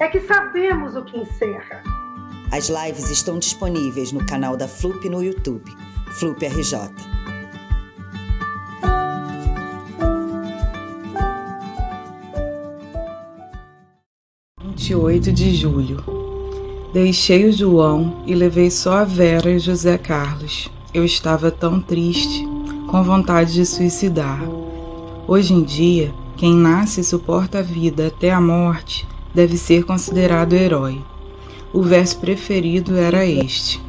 é que sabemos o que encerra. As lives estão disponíveis no canal da FLUP no YouTube, FLUP RJ. Oito de julho. Deixei o João e levei só a Vera e José Carlos. Eu estava tão triste, com vontade de suicidar. Hoje em dia, quem nasce e suporta a vida até a morte deve ser considerado herói. O verso preferido era este: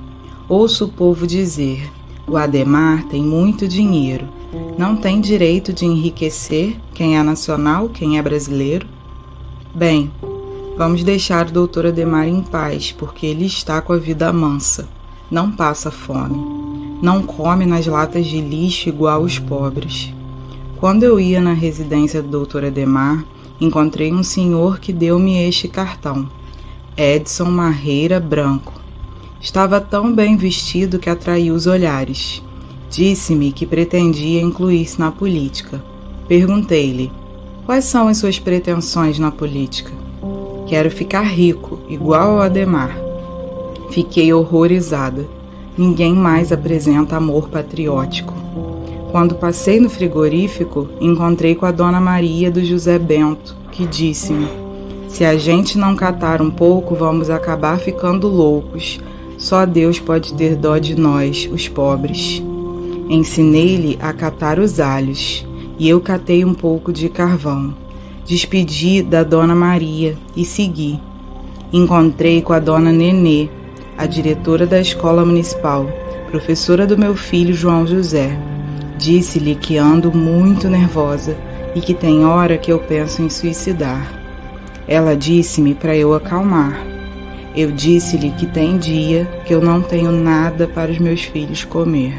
Ouço o povo dizer: o Ademar tem muito dinheiro. Não tem direito de enriquecer quem é nacional, quem é brasileiro? Bem, vamos deixar o doutor Ademar em paz, porque ele está com a vida mansa. Não passa fome. Não come nas latas de lixo igual os pobres. Quando eu ia na residência do doutor Ademar, encontrei um senhor que deu-me este cartão. Edson Marreira Branco. Estava tão bem vestido que atraiu os olhares. Disse-me que pretendia incluir-se na política. Perguntei-lhe: Quais são as suas pretensões na política? Quero ficar rico, igual ao Ademar. Fiquei horrorizada. Ninguém mais apresenta amor patriótico. Quando passei no frigorífico, encontrei com a dona Maria do José Bento, que disse-me: Se a gente não catar um pouco, vamos acabar ficando loucos. Só Deus pode ter dó de nós, os pobres. Ensinei-lhe a catar os alhos, e eu catei um pouco de carvão. Despedi da dona Maria e segui. Encontrei com a dona Nenê, a diretora da escola municipal, professora do meu filho João José. Disse-lhe que ando muito nervosa e que tem hora que eu penso em suicidar. Ela disse-me para eu acalmar. Eu disse-lhe que tem dia que eu não tenho nada para os meus filhos comer.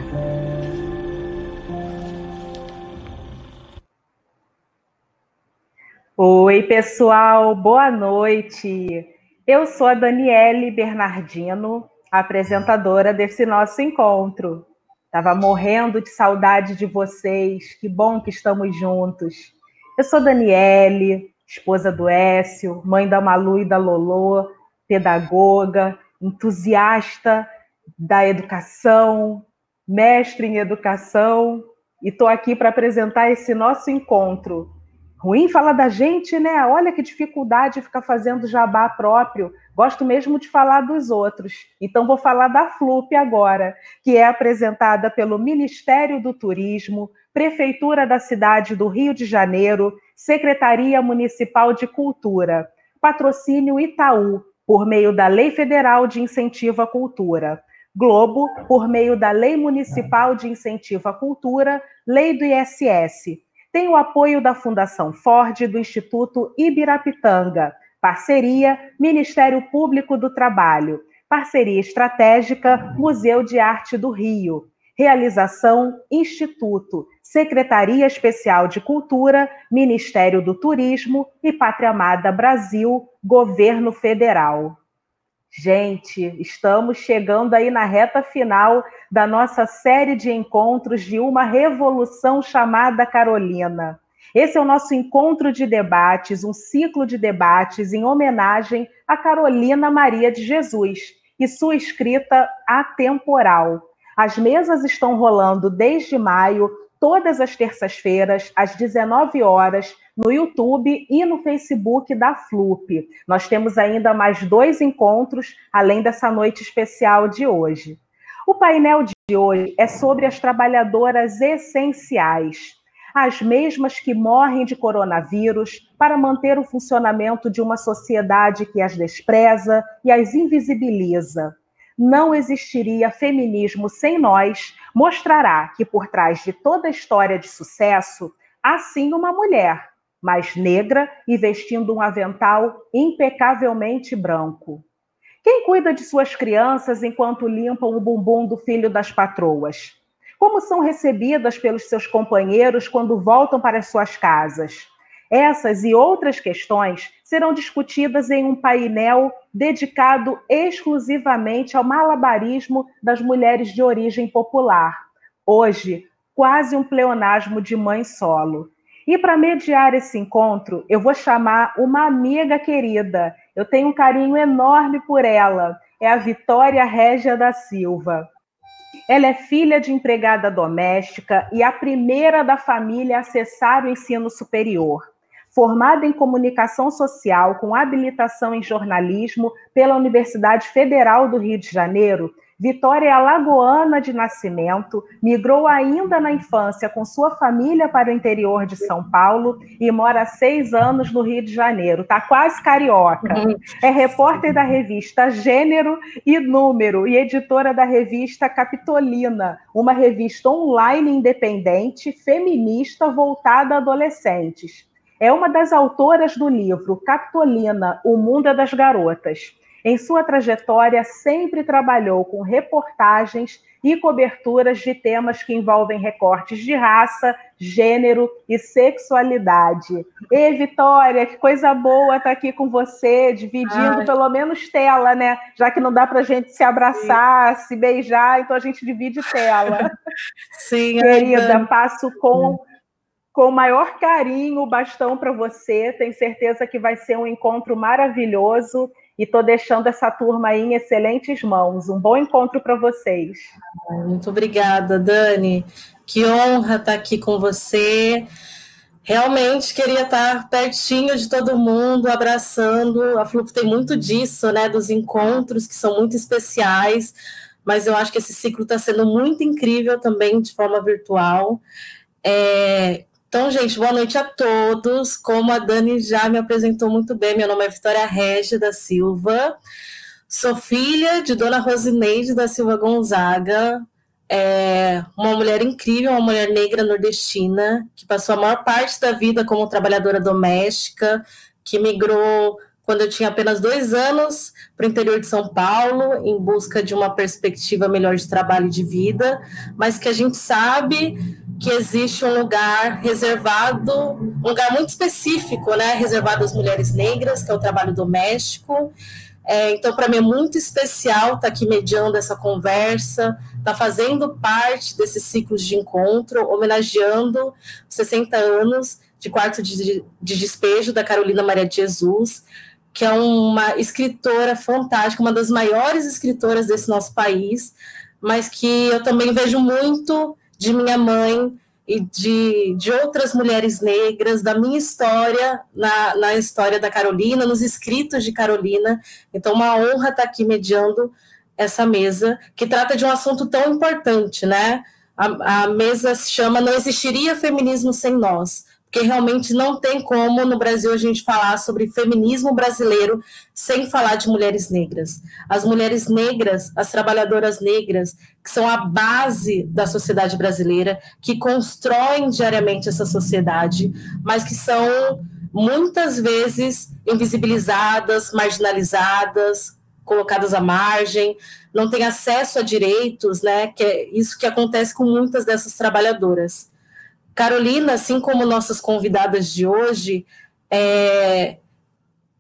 Oi, pessoal, boa noite. Eu sou a Daniele Bernardino, apresentadora desse nosso encontro. Estava morrendo de saudade de vocês. Que bom que estamos juntos. Eu sou Daniele, esposa do Écio, mãe da Malu e da Lolô, pedagoga, entusiasta da educação, mestre em educação, e estou aqui para apresentar esse nosso encontro. Ruim falar da gente, né? Olha que dificuldade ficar fazendo jabá próprio. Gosto mesmo de falar dos outros. Então, vou falar da FLUP agora, que é apresentada pelo Ministério do Turismo, Prefeitura da cidade do Rio de Janeiro, Secretaria Municipal de Cultura, Patrocínio Itaú, por meio da Lei Federal de Incentivo à Cultura. Globo, por meio da Lei Municipal de Incentivo à Cultura, Lei do ISS. Tem o apoio da Fundação Ford do Instituto Ibirapitanga Parceria Ministério Público do Trabalho. Parceria estratégica Museu de Arte do Rio. Realização Instituto, Secretaria Especial de Cultura, Ministério do Turismo e Pátria Amada Brasil, Governo Federal. Gente, estamos chegando aí na reta final da nossa série de encontros de uma revolução chamada Carolina. Esse é o nosso encontro de debates, um ciclo de debates em homenagem a Carolina Maria de Jesus e sua escrita atemporal. As mesas estão rolando desde maio, todas as terças-feiras, às 19 horas, no YouTube e no Facebook da FLUP. Nós temos ainda mais dois encontros, além dessa noite especial de hoje. O painel de hoje é sobre as trabalhadoras essenciais as mesmas que morrem de coronavírus para manter o funcionamento de uma sociedade que as despreza e as invisibiliza. Não existiria feminismo sem nós, mostrará que por trás de toda história de sucesso há sim uma mulher, mas negra e vestindo um avental impecavelmente branco. Quem cuida de suas crianças enquanto limpam o bumbum do filho das patroas? Como são recebidas pelos seus companheiros quando voltam para suas casas? Essas e outras questões serão discutidas em um painel dedicado exclusivamente ao malabarismo das mulheres de origem popular. Hoje, quase um pleonasmo de mãe solo. E para mediar esse encontro, eu vou chamar uma amiga querida. Eu tenho um carinho enorme por ela. É a Vitória Régia da Silva. Ela é filha de empregada doméstica e a primeira da família a acessar o ensino superior. Formada em comunicação social com habilitação em jornalismo pela Universidade Federal do Rio de Janeiro, Vitória é alagoana de nascimento, migrou ainda na infância com sua família para o interior de São Paulo e mora há seis anos no Rio de Janeiro. Está quase carioca. É repórter da revista Gênero e Número e editora da revista Capitolina, uma revista online independente, feminista, voltada a adolescentes. É uma das autoras do livro Capitolina, O Mundo é das Garotas em sua trajetória, sempre trabalhou com reportagens e coberturas de temas que envolvem recortes de raça, gênero e sexualidade. E Vitória, que coisa boa estar aqui com você, dividindo Ai. pelo menos tela, né? Já que não dá para a gente se abraçar, Sim. se beijar, então a gente divide tela. Sim, querida, passo com com o maior carinho o bastão para você. Tenho certeza que vai ser um encontro maravilhoso e estou deixando essa turma aí em excelentes mãos. Um bom encontro para vocês. Muito obrigada, Dani. Que honra estar aqui com você. Realmente queria estar pertinho de todo mundo, abraçando. A Flup tem muito disso, né? Dos encontros que são muito especiais, mas eu acho que esse ciclo está sendo muito incrível também de forma virtual. É, então, gente, boa noite a todos. Como a Dani já me apresentou muito bem, meu nome é Vitória Regia da Silva. Sou filha de Dona Rosineide da Silva Gonzaga, é uma mulher incrível, uma mulher negra nordestina, que passou a maior parte da vida como trabalhadora doméstica, que migrou quando eu tinha apenas dois anos para o interior de São Paulo, em busca de uma perspectiva melhor de trabalho e de vida, mas que a gente sabe que existe um lugar reservado, um lugar muito específico, né, reservado às mulheres negras, que é o trabalho doméstico. É, então, para mim é muito especial estar tá aqui mediando essa conversa, estar tá fazendo parte desses ciclos de encontro, homenageando 60 anos de quarto de, de despejo da Carolina Maria de Jesus, que é uma escritora fantástica, uma das maiores escritoras desse nosso país, mas que eu também vejo muito de minha mãe e de, de outras mulheres negras, da minha história, na, na história da Carolina, nos escritos de Carolina. Então, uma honra estar aqui mediando essa mesa, que trata de um assunto tão importante, né? A, a mesa se chama Não Existiria Feminismo Sem Nós porque realmente não tem como no Brasil a gente falar sobre feminismo brasileiro sem falar de mulheres negras. As mulheres negras, as trabalhadoras negras, que são a base da sociedade brasileira, que constroem diariamente essa sociedade, mas que são muitas vezes invisibilizadas, marginalizadas, colocadas à margem, não têm acesso a direitos, né? Que é isso que acontece com muitas dessas trabalhadoras. Carolina, assim como nossas convidadas de hoje, é,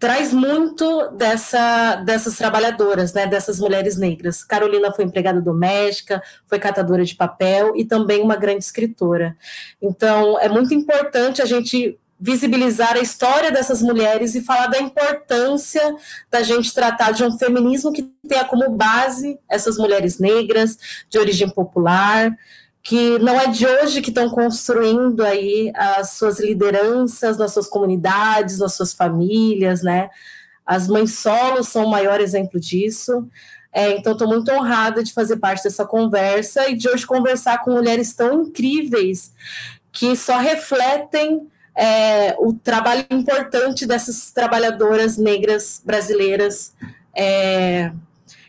traz muito dessa, dessas trabalhadoras, né, dessas mulheres negras. Carolina foi empregada doméstica, foi catadora de papel e também uma grande escritora. Então, é muito importante a gente visibilizar a história dessas mulheres e falar da importância da gente tratar de um feminismo que tenha como base essas mulheres negras de origem popular, que não é de hoje que estão construindo aí as suas lideranças nas suas comunidades, nas suas famílias, né? As mães solos são o maior exemplo disso. É, então, estou muito honrada de fazer parte dessa conversa e de hoje conversar com mulheres tão incríveis que só refletem é, o trabalho importante dessas trabalhadoras negras brasileiras. É,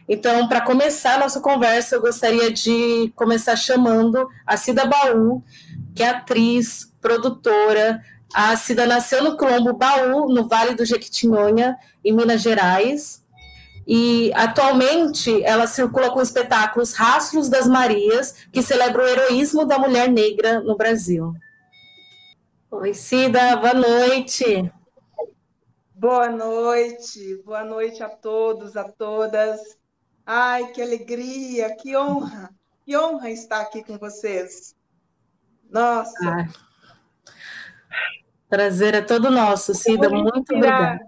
então, para começar a nossa conversa, eu gostaria de começar chamando a Cida Baú, que é atriz, produtora. A Cida nasceu no Colombo Baú, no Vale do Jequitinhonha, em Minas Gerais. e atualmente ela circula com espetáculos Rastros das Marias, que celebra o heroísmo da mulher negra no Brasil. Oi, Cida, boa noite. Boa noite, boa noite a todos, a todas. Ai, que alegria, que honra, que honra estar aqui com vocês. Nossa. Ah, prazer é todo nosso, Cida, muito obrigada.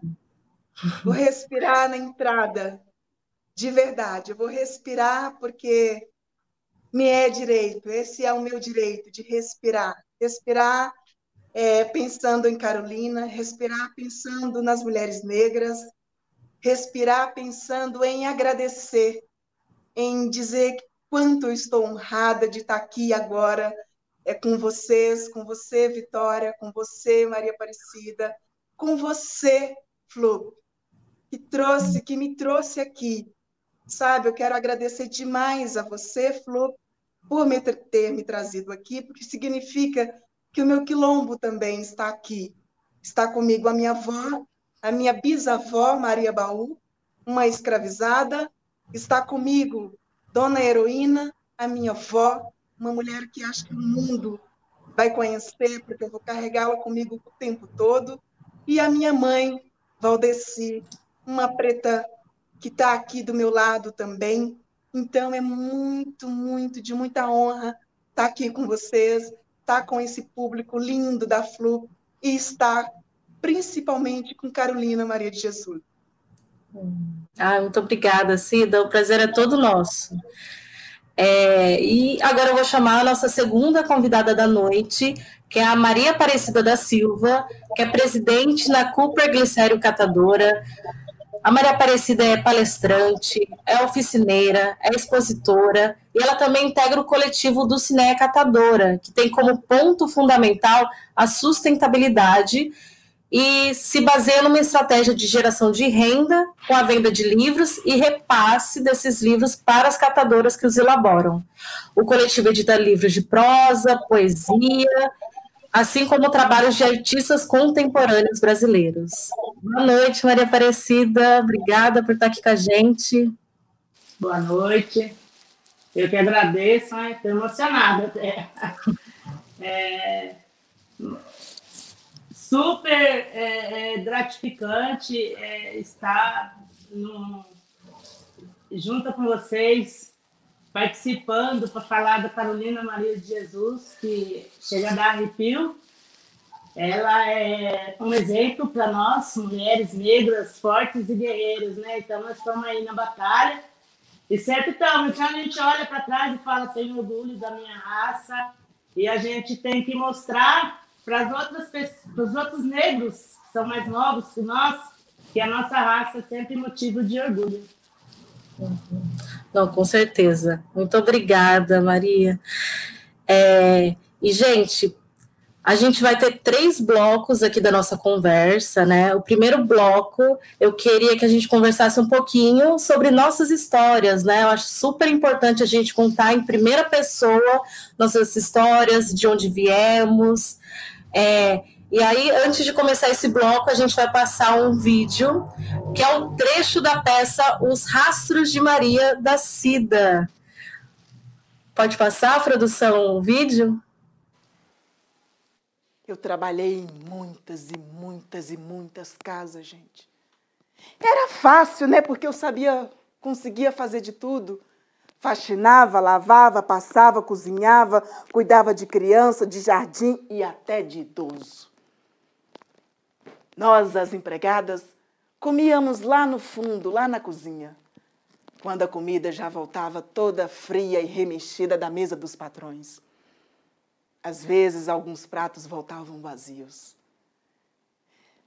Vou respirar na entrada, de verdade. Eu vou respirar porque me é direito, esse é o meu direito de respirar. Respirar é, pensando em Carolina, respirar pensando nas mulheres negras, respirar pensando em agradecer, em dizer quanto eu estou honrada de estar aqui agora é, com vocês, com você, Vitória, com você, Maria Aparecida, com você, Flu, que trouxe, que me trouxe aqui. Sabe, eu quero agradecer demais a você, Flu, por me ter me trazido aqui, porque significa que o meu quilombo também está aqui. Está comigo a minha avó, a minha bisavó, Maria Baú, uma escravizada. Está comigo Dona Heroína, a minha avó, uma mulher que acho que o mundo vai conhecer, porque eu vou carregá-la comigo o tempo todo. E a minha mãe, Valdeci, uma preta que está aqui do meu lado também. Então, é muito, muito, de muita honra estar aqui com vocês, estar com esse público lindo da Flu e estar principalmente com Carolina Maria de Jesus. Ah, muito obrigada, Cida. O prazer é todo nosso. É, e agora eu vou chamar a nossa segunda convidada da noite, que é a Maria Aparecida da Silva, que é presidente na Cooper Glicério Catadora, a Maria Aparecida é palestrante, é oficineira, é expositora e ela também integra o coletivo do Cineia Catadora, que tem como ponto fundamental a sustentabilidade e se baseia numa estratégia de geração de renda com a venda de livros e repasse desses livros para as catadoras que os elaboram. O coletivo edita livros de prosa, poesia, assim como trabalhos de artistas contemporâneos brasileiros. Boa noite, Maria Aparecida. Obrigada por estar aqui com a gente. Boa noite. Eu que agradeço, estou emocionada até. É, super é, é, gratificante é, estar no, junto com vocês participando para falar da Carolina Maria de Jesus, que chega a dar arrepio. Ela é um exemplo para nós, mulheres negras, fortes e guerreiras, né? Então, nós estamos aí na batalha. E sempre estamos. Então, a gente olha para trás e fala: tenho orgulho da minha raça. E a gente tem que mostrar para as outras os outros negros que são mais novos que nós, que a nossa raça é sempre motivo de orgulho. Não, com certeza. Muito obrigada, Maria. É, e, gente, a gente vai ter três blocos aqui da nossa conversa, né? O primeiro bloco, eu queria que a gente conversasse um pouquinho sobre nossas histórias, né? Eu acho super importante a gente contar em primeira pessoa nossas histórias, de onde viemos. É, e aí, antes de começar esse bloco, a gente vai passar um vídeo, que é um trecho da peça Os Rastros de Maria da Cida. Pode passar, produção, o vídeo? Eu trabalhei em muitas e muitas e muitas casas, gente. Era fácil, né? Porque eu sabia, conseguia fazer de tudo. Faxinava, lavava, passava, cozinhava, cuidava de criança, de jardim e até de idoso. Nós, as empregadas, comíamos lá no fundo, lá na cozinha, quando a comida já voltava toda fria e remexida da mesa dos patrões. Às vezes, alguns pratos voltavam vazios.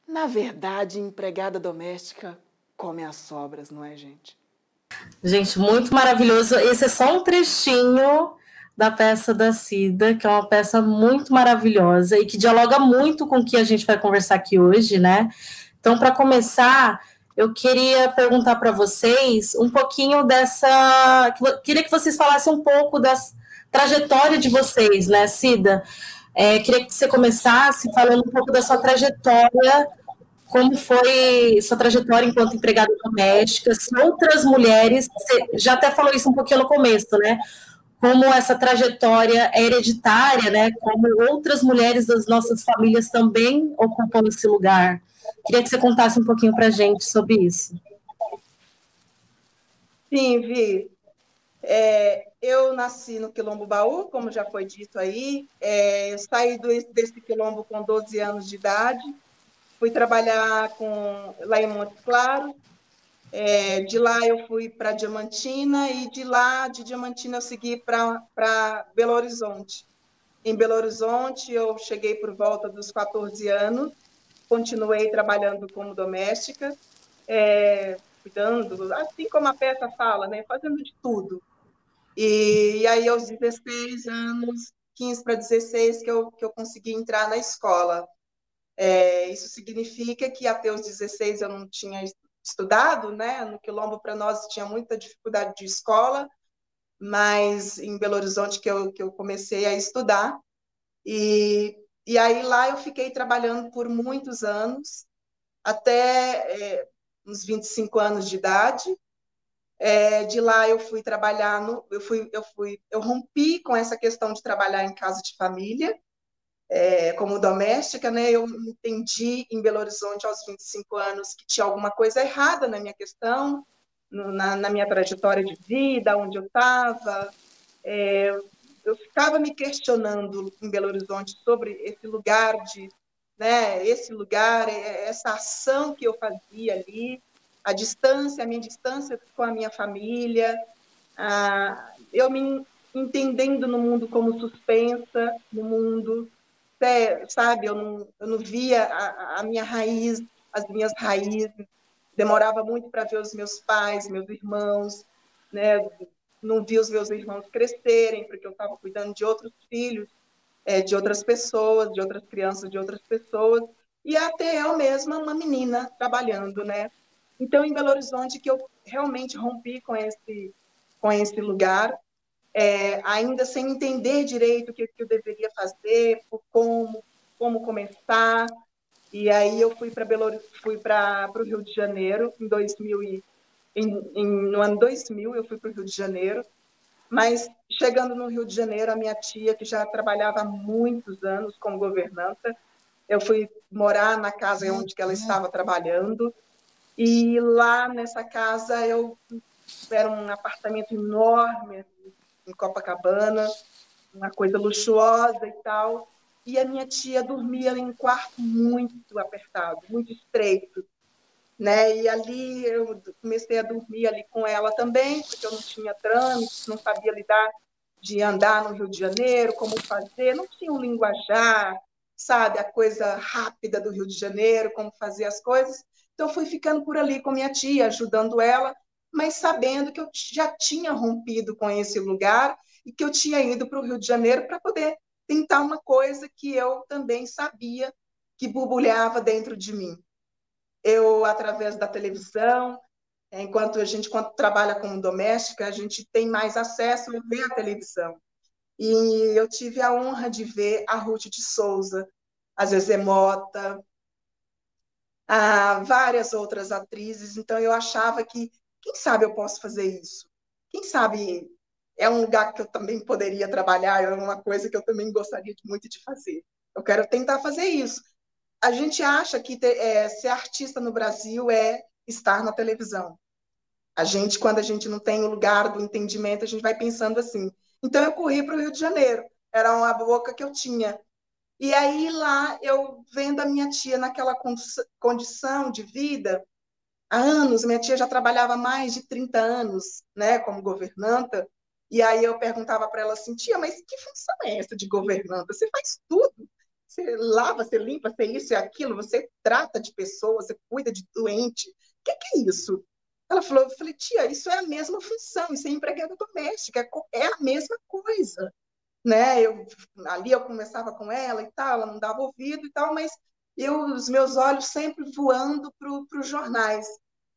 Na verdade, empregada doméstica come as sobras, não é, gente? Gente, muito maravilhoso. Esse é só um trechinho da peça da Cida, que é uma peça muito maravilhosa e que dialoga muito com o que a gente vai conversar aqui hoje, né? Então, para começar, eu queria perguntar para vocês um pouquinho dessa. Queria que vocês falassem um pouco da trajetória de vocês, né, Cida? É, queria que você começasse falando um pouco da sua trajetória como foi sua trajetória enquanto empregada doméstica, se outras mulheres, você já até falou isso um pouquinho no começo, né? Como essa trajetória é hereditária, né? Como outras mulheres das nossas famílias também ocupam esse lugar. Queria que você contasse um pouquinho para a gente sobre isso. Sim, Vi. É, eu nasci no Quilombo Baú, como já foi dito aí. É, eu saí do, desse quilombo com 12 anos de idade. Fui trabalhar com, lá em Montes Claros. É, de lá eu fui para Diamantina e de lá, de Diamantina, eu segui para Belo Horizonte. Em Belo Horizonte, eu cheguei por volta dos 14 anos. Continuei trabalhando como doméstica. É, cuidando, assim como a peça fala, né, fazendo de tudo. E, e aí, aos 16 anos, 15 para 16, que eu, que eu consegui entrar na escola. É, isso significa que até os 16 eu não tinha estudado, né? No Quilombo, para nós, tinha muita dificuldade de escola, mas em Belo Horizonte que eu, que eu comecei a estudar. E, e aí lá eu fiquei trabalhando por muitos anos, até é, uns 25 anos de idade. É, de lá eu fui trabalhar no, eu fui, eu fui, eu rompi com essa questão de trabalhar em casa de família, é, como doméstica, né? Eu entendi em Belo Horizonte aos 25 anos que tinha alguma coisa errada na minha questão, no, na, na, minha trajetória de vida, onde eu estava. É, eu ficava me questionando em Belo Horizonte sobre esse lugar de né, esse lugar, é, essa ação que eu fazia ali, a distância, a minha distância com a minha família, eu me entendendo no mundo como suspensa, no mundo, sabe, eu não, eu não via a, a minha raiz, as minhas raízes, demorava muito para ver os meus pais, meus irmãos, né, não vi os meus irmãos crescerem, porque eu estava cuidando de outros filhos, é, de outras pessoas, de outras crianças, de outras pessoas, e até eu mesma, uma menina, trabalhando, né? Então, em Belo Horizonte, que eu realmente rompi com esse, com esse lugar, é, ainda sem entender direito o que, que eu deveria fazer, como, como começar, e aí eu fui para Belo fui para o Rio de Janeiro em 2000 e, em, em, no ano 2000 eu fui para o Rio de Janeiro. Mas chegando no Rio de Janeiro, a minha tia, que já trabalhava há muitos anos como governanta, eu fui morar na casa onde ela estava trabalhando. E lá nessa casa eu era um apartamento enorme em Copacabana, uma coisa luxuosa e tal. E a minha tia dormia em um quarto muito apertado, muito estreito né? E ali eu comecei a dormir ali com ela também, porque eu não tinha trâmites, não sabia lidar de andar no Rio de Janeiro, como fazer, não tinha um linguajar, sabe, a coisa rápida do Rio de Janeiro, como fazer as coisas. Então fui ficando por ali com minha tia, ajudando ela, mas sabendo que eu já tinha rompido com esse lugar e que eu tinha ido para o Rio de Janeiro para poder tentar uma coisa que eu também sabia que borbulhava dentro de mim eu, através da televisão, enquanto a gente, quando trabalha como doméstica, a gente tem mais acesso a ver a televisão. E eu tive a honra de ver a Ruth de Souza, a Zezé Mota, a várias outras atrizes. Então, eu achava que, quem sabe eu posso fazer isso? Quem sabe é um lugar que eu também poderia trabalhar, é uma coisa que eu também gostaria muito de fazer. Eu quero tentar fazer isso a gente acha que ter, é, ser artista no Brasil é estar na televisão. A gente, quando a gente não tem o lugar do entendimento, a gente vai pensando assim. Então, eu corri para o Rio de Janeiro, era uma boca que eu tinha. E aí, lá, eu vendo a minha tia naquela condição de vida, há anos, minha tia já trabalhava mais de 30 anos né, como governanta, e aí eu perguntava para ela assim, tia, mas que função é essa de governanta? Você faz tudo. Você lava, você limpa, você isso e aquilo, você trata de pessoas, você cuida de doente. O que, que, é isso? Ela falou, eu falei, tia, isso é a mesma função, isso é empregada doméstica, é, é a mesma coisa. Né? Eu, ali eu conversava com ela e tal, ela não dava ouvido e tal, mas eu, os meus olhos sempre voando para os jornais,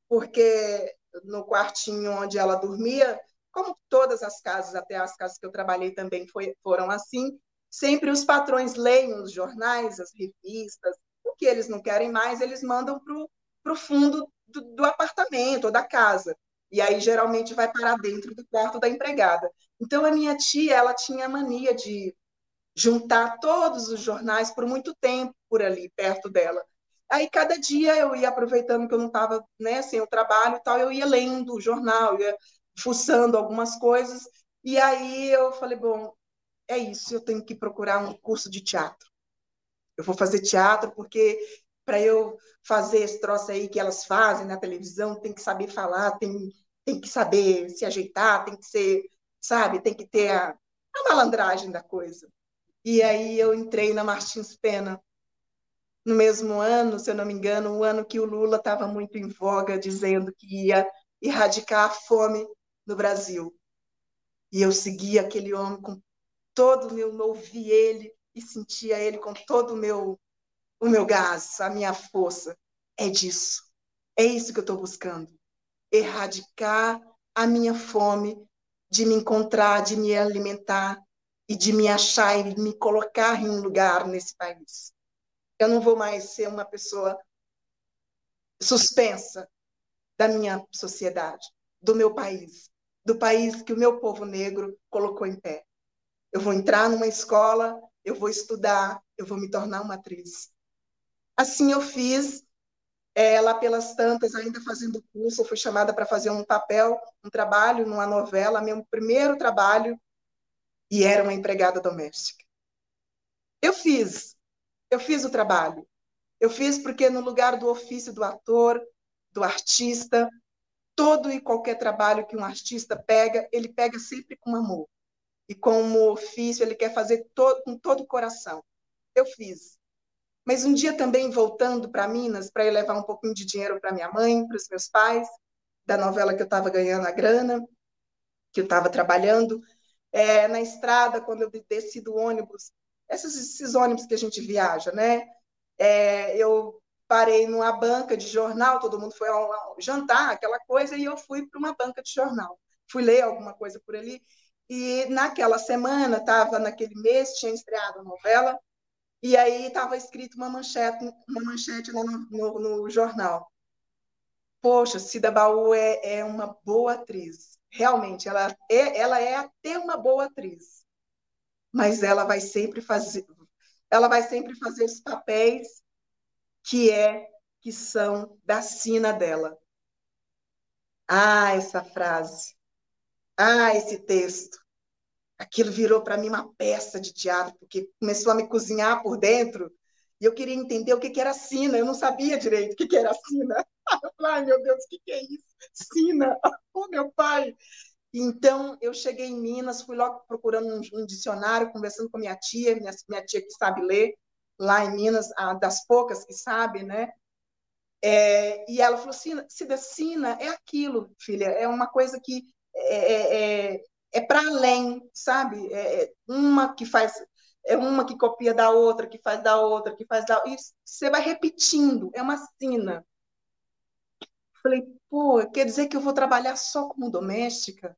porque no quartinho onde ela dormia, como todas as casas, até as casas que eu trabalhei também foi, foram assim, sempre os patrões leem os jornais, as revistas, o que eles não querem mais, eles mandam para o fundo do, do apartamento ou da casa. E aí geralmente vai parar dentro do quarto da empregada. Então a minha tia, ela tinha mania de juntar todos os jornais por muito tempo por ali perto dela. Aí cada dia eu ia aproveitando que eu não estava né, sem o trabalho e tal, eu ia lendo o jornal, ia fuçando algumas coisas. E aí eu falei, bom, é isso, eu tenho que procurar um curso de teatro. Eu vou fazer teatro porque para eu fazer esse troço aí que elas fazem na televisão, tem que saber falar, tem, tem que saber se ajeitar, tem que ser, sabe, tem que ter a, a malandragem da coisa. E aí eu entrei na Martins Pena no mesmo ano, se eu não me engano, o ano que o Lula estava muito em voga, dizendo que ia erradicar a fome no Brasil. E eu seguia aquele homem com todo o meu, ouvi ele e sentia ele com todo o meu, o meu gás, a minha força. É disso. É isso que eu estou buscando. Erradicar a minha fome de me encontrar, de me alimentar e de me achar e me colocar em um lugar nesse país. Eu não vou mais ser uma pessoa suspensa da minha sociedade, do meu país, do país que o meu povo negro colocou em pé. Eu vou entrar numa escola, eu vou estudar, eu vou me tornar uma atriz. Assim eu fiz, é, lá pelas tantas, ainda fazendo curso, eu fui chamada para fazer um papel, um trabalho numa novela, meu primeiro trabalho, e era uma empregada doméstica. Eu fiz, eu fiz o trabalho. Eu fiz porque no lugar do ofício do ator, do artista, todo e qualquer trabalho que um artista pega, ele pega sempre com amor. E como ofício, ele quer fazer com todo o coração. Eu fiz. Mas um dia também, voltando para Minas, para levar um pouquinho de dinheiro para minha mãe, para os meus pais, da novela que eu estava ganhando a grana, que eu estava trabalhando, é, na estrada, quando eu desci do ônibus, esses, esses ônibus que a gente viaja, né? É, eu parei numa banca de jornal, todo mundo foi ao, jantar, aquela coisa, e eu fui para uma banca de jornal. Fui ler alguma coisa por ali, e naquela semana, estava naquele mês, tinha estreado a novela, e aí estava escrito uma manchete, uma manchete no, no, no jornal. Poxa, Cida Baú é, é uma boa atriz. Realmente, ela é, ela é até uma boa atriz mas ela vai sempre fazer, ela vai sempre fazer os papéis que é que são da sina dela. Ah, essa frase. Ah, esse texto. Aquilo virou para mim uma peça de teatro, porque começou a me cozinhar por dentro e eu queria entender o que, que era sina. Eu não sabia direito o que, que era sina. Ai, meu Deus, o que, que é isso? Sina. Oh, meu pai. Então, eu cheguei em Minas, fui logo procurando um, um dicionário, conversando com minha tia, minha, minha, tia que sabe ler, lá em Minas, das poucas que sabe, né? É, e ela falou assim, Cidacina é aquilo, filha, é uma coisa que é, é, é, é para além, sabe? É, é uma que faz, é uma que copia da outra, que faz da outra, que faz da... E você vai repetindo, é uma sina. Falei, pô, quer dizer que eu vou trabalhar só como doméstica?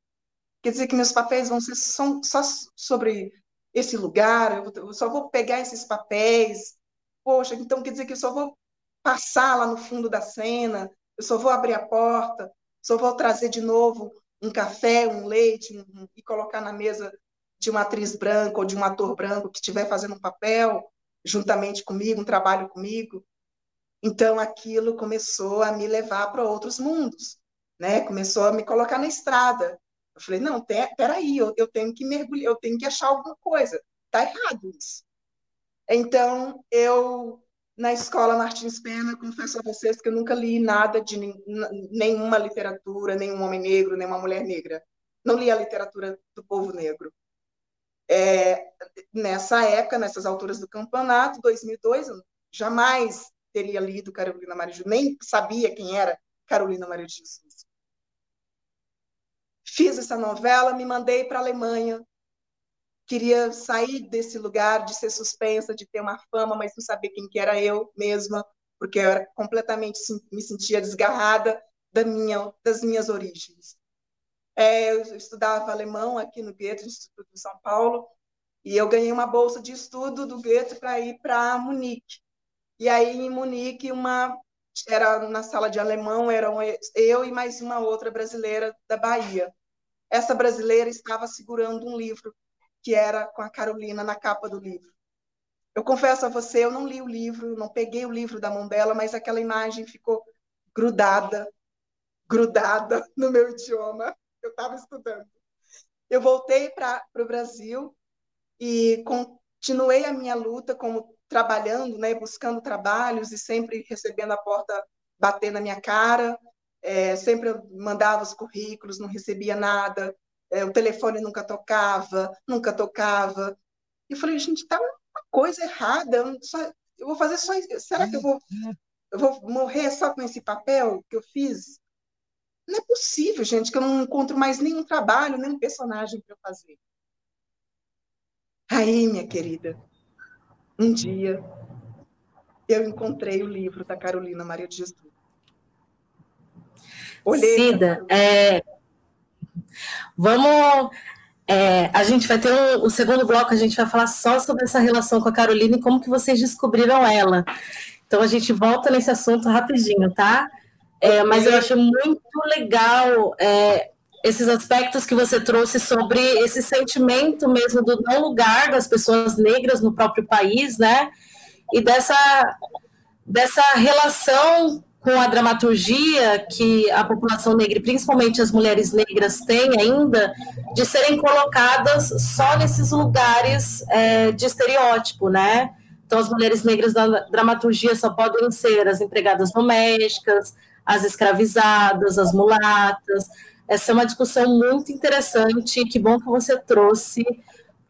Quer dizer que meus papéis vão ser só, só sobre esse lugar, eu só vou pegar esses papéis. Poxa, então quer dizer que eu só vou passar lá no fundo da cena, eu só vou abrir a porta, só vou trazer de novo um café, um leite um, e colocar na mesa de uma atriz branca ou de um ator branco que estiver fazendo um papel juntamente comigo, um trabalho comigo. Então aquilo começou a me levar para outros mundos, né? Começou a me colocar na estrada. Eu falei, não, peraí, eu, eu tenho que mergulhar, eu tenho que achar alguma coisa. Tá errado isso. Então, eu, na escola Martins Pena, confesso a vocês que eu nunca li nada de nenhuma literatura, nenhum homem negro, nenhuma mulher negra. Não li a literatura do povo negro. É, nessa época, nessas alturas do campeonato, 2002, eu jamais teria lido Carolina Maria de Jesus, nem sabia quem era Carolina Maria de Jesus. Fiz essa novela, me mandei para a Alemanha. Queria sair desse lugar de ser suspensa, de ter uma fama, mas não saber quem que era eu mesma, porque eu era completamente me sentia desgarrada da minha, das minhas origens. É, eu estudava alemão aqui no Goethe, Instituto de São Paulo, e eu ganhei uma bolsa de estudo do Goethe para ir para Munique. E aí em Munique, uma era na sala de alemão, eram eu e mais uma outra brasileira da Bahia. Essa brasileira estava segurando um livro que era com a Carolina na capa do livro. Eu confesso a você, eu não li o livro, não peguei o livro da mão dela, mas aquela imagem ficou grudada, grudada no meu idioma. Eu estava estudando. Eu voltei para o Brasil e continuei a minha luta como trabalhando, né, buscando trabalhos e sempre recebendo a porta bater na minha cara. É, sempre eu mandava os currículos, não recebia nada. É, o telefone nunca tocava, nunca tocava. E eu falei, gente, tá uma coisa errada. Eu, só, eu vou fazer só. Será que eu vou, eu vou morrer só com esse papel que eu fiz? Não é possível, gente, que eu não encontro mais nenhum trabalho, nenhum personagem para fazer. Aí, minha querida, um dia eu encontrei o livro da Carolina Maria de Jesus. Olhei Cida, é, vamos. É, a gente vai ter um, o segundo bloco, a gente vai falar só sobre essa relação com a Carolina e como que vocês descobriram ela. Então a gente volta nesse assunto rapidinho, tá? É, mas eu acho muito legal é, esses aspectos que você trouxe sobre esse sentimento mesmo do não lugar das pessoas negras no próprio país, né? E dessa, dessa relação com a dramaturgia que a população negra, principalmente as mulheres negras, têm ainda, de serem colocadas só nesses lugares é, de estereótipo, né? Então, as mulheres negras da dramaturgia só podem ser as empregadas domésticas, as escravizadas, as mulatas. Essa é uma discussão muito interessante, que bom que você trouxe,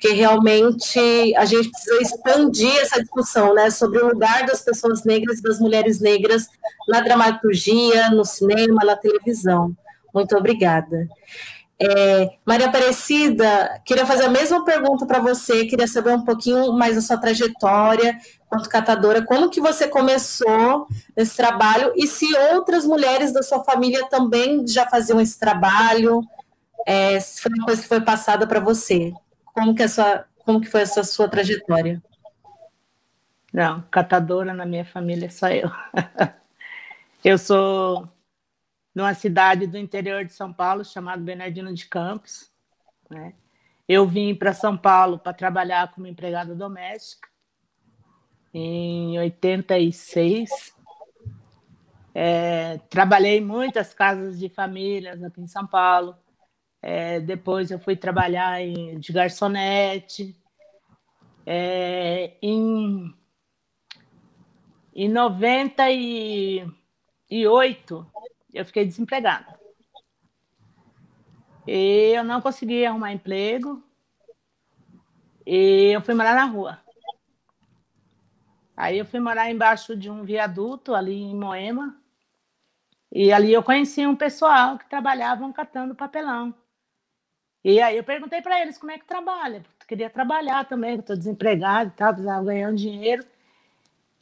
porque realmente a gente precisa expandir essa discussão né, sobre o lugar das pessoas negras e das mulheres negras na dramaturgia, no cinema, na televisão. Muito obrigada. É, Maria Aparecida, queria fazer a mesma pergunta para você, queria saber um pouquinho mais da sua trajetória quanto catadora, como que você começou esse trabalho e se outras mulheres da sua família também já faziam esse trabalho, é, se foi uma coisa que foi passada para você, como que, a sua, como que foi essa sua trajetória? Não, catadora na minha família só eu. eu sou numa cidade do interior de São Paulo chamada Bernardino de Campos. Né? Eu vim para São Paulo para trabalhar como empregada doméstica em 86. É, trabalhei em muitas casas de famílias aqui em São Paulo. É, depois eu fui trabalhar em, de garçonete. É, em, em 98, eu fiquei desempregada. E eu não consegui arrumar emprego. E eu fui morar na rua. Aí eu fui morar embaixo de um viaduto ali em Moema. E ali eu conheci um pessoal que trabalhavam catando papelão. E aí eu perguntei para eles como é que trabalha. Eu queria trabalhar também, estou desempregado e tal, precisava ganhar um dinheiro.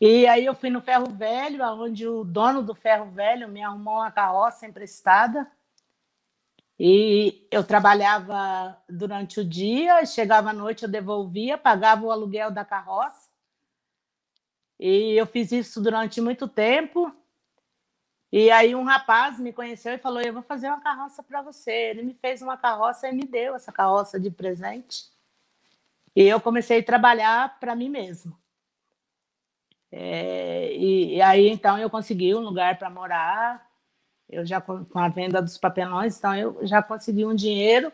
E aí eu fui no Ferro Velho, onde o dono do Ferro Velho me arrumou uma carroça emprestada. E eu trabalhava durante o dia, chegava à noite, eu devolvia, pagava o aluguel da carroça. E eu fiz isso durante muito tempo. E aí um rapaz me conheceu e falou: "Eu vou fazer uma carroça para você". Ele me fez uma carroça e me deu essa carroça de presente. E eu comecei a trabalhar para mim mesmo. É, e, e, aí então eu consegui um lugar para morar, eu já com, a venda dos papelões, então eu já consegui um dinheiro.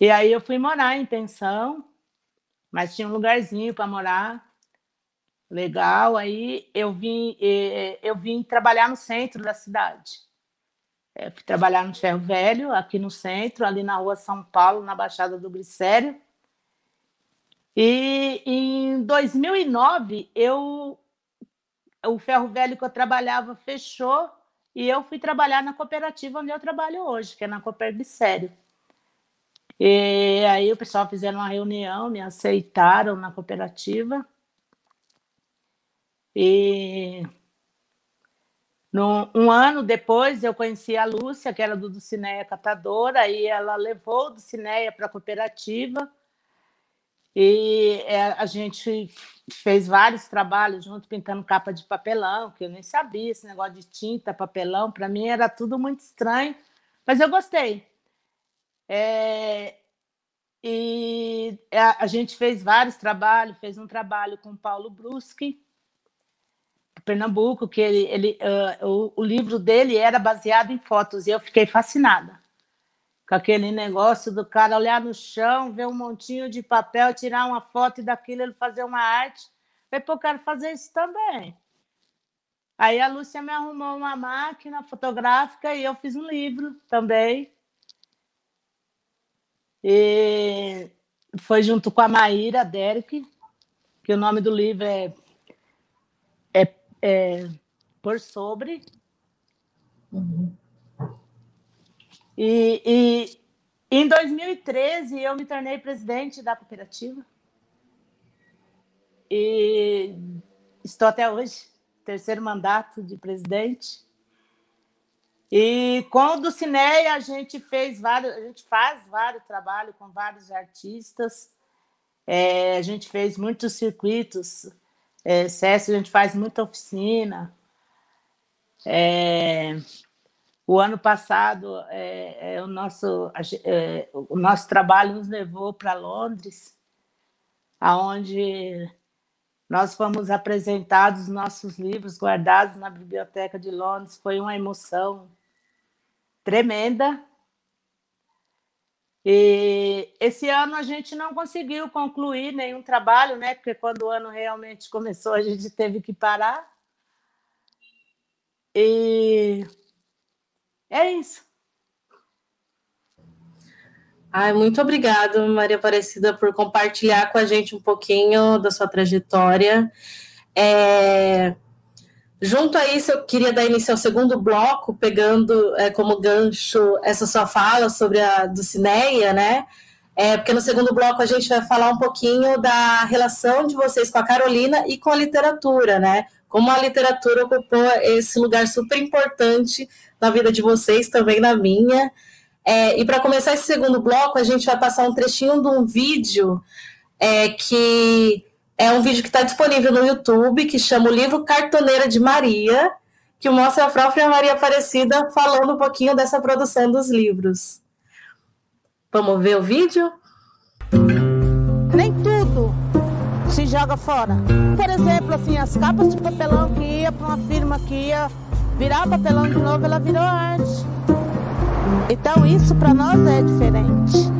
E aí eu fui morar em pensão, mas tinha um lugarzinho para morar, legal. Aí eu vim, eu vim trabalhar no centro da cidade. Eu fui trabalhar no Ferro Velho, aqui no centro, ali na rua São Paulo, na Baixada do Glicério. E em 2009, eu, o ferro velho que eu trabalhava fechou e eu fui trabalhar na cooperativa onde eu trabalho hoje, que é na Sério. E aí o pessoal fizeram uma reunião, me aceitaram na cooperativa. E no, um ano depois eu conheci a Lúcia, que era do Ducineia Catadora, e ela levou o Ducineia para a cooperativa E é, a gente fez vários trabalhos junto, pintando capa de papelão, que eu nem sabia esse negócio de tinta, papelão, para mim era tudo muito estranho, mas eu gostei. É, e a, a, gente fez vários trabalhos, fez um trabalho com Paulo Bruschi, Pernambuco, que ele, ele uh, o, o livro dele era baseado em fotos, e eu fiquei fascinada com aquele negócio do cara olhar no chão, ver um montinho de papel, tirar uma foto e daquilo ele fazer uma arte. Falei, pô, eu quero fazer isso também. Aí a Lúcia me arrumou uma máquina fotográfica e eu fiz um livro também. E foi junto com a Maíra Derek, que o nome do livro é, é, é Por Sobre. Uhum. E, e em 2013 eu me tornei presidente da cooperativa. E estou até hoje, terceiro mandato de presidente. E com o do Cineia a gente fez vários, a gente faz vários trabalhos com vários artistas. É, a gente fez muitos circuitos. É, a gente faz muita oficina. É, o ano passado, é, é, o, nosso, é, o nosso trabalho nos levou para Londres, aonde nós fomos apresentados nossos livros guardados na biblioteca de Londres. Foi uma emoção tremenda. E esse ano a gente não conseguiu concluir nenhum trabalho, né? Porque quando o ano realmente começou, a gente teve que parar. E é isso. Ai, muito obrigada, Maria Aparecida, por compartilhar com a gente um pouquinho da sua trajetória. É... Junto a isso, eu queria dar início ao segundo bloco, pegando é, como gancho essa sua fala sobre a do Cineia, né? É, porque no segundo bloco a gente vai falar um pouquinho da relação de vocês com a Carolina e com a literatura, né? Como a literatura ocupou esse lugar super importante na vida de vocês, também na minha. É, e para começar esse segundo bloco, a gente vai passar um trechinho de um vídeo é, que é um vídeo que está disponível no YouTube, que chama o livro Cartoneira de Maria, que mostra a própria Maria Aparecida falando um pouquinho dessa produção dos livros. Vamos ver o vídeo? Joga fora. Por exemplo, assim, as capas de papelão que ia para uma firma que ia virar papelão de novo, ela virou arte. Então isso para nós é diferente,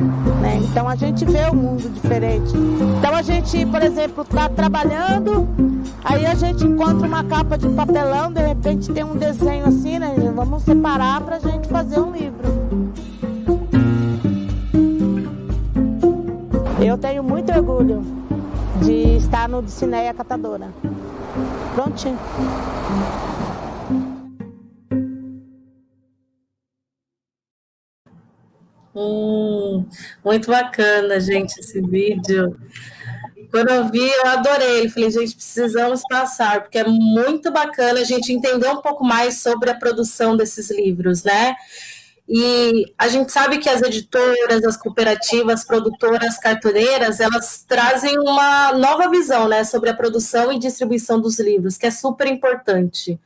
né? Então a gente vê o mundo diferente. Então a gente, por exemplo, está trabalhando, aí a gente encontra uma capa de papelão, de repente tem um desenho assim, né? Vamos separar para a gente fazer um livro. Eu tenho muito orgulho de estar no Cineia Catadora. Prontinho. Hum, muito bacana, gente, esse vídeo. Quando eu vi, eu adorei. Falei, gente, precisamos passar, porque é muito bacana a gente entender um pouco mais sobre a produção desses livros, né? E a gente sabe que as editoras, as cooperativas, produtoras, cartoneiras, elas trazem uma nova visão né, sobre a produção e distribuição dos livros, que é super importante,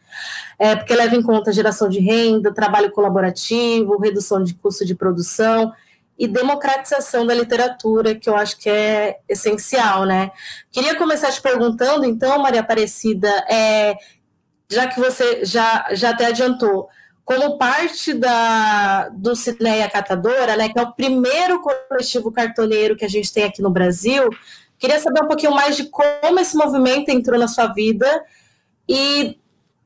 é, porque leva em conta geração de renda, trabalho colaborativo, redução de custo de produção e democratização da literatura, que eu acho que é essencial. Né? Queria começar te perguntando, então, Maria Aparecida, é, já que você já, já até adiantou, como parte da, do Cineia Catadora, né, que é o primeiro coletivo cartoneiro que a gente tem aqui no Brasil, queria saber um pouquinho mais de como esse movimento entrou na sua vida e,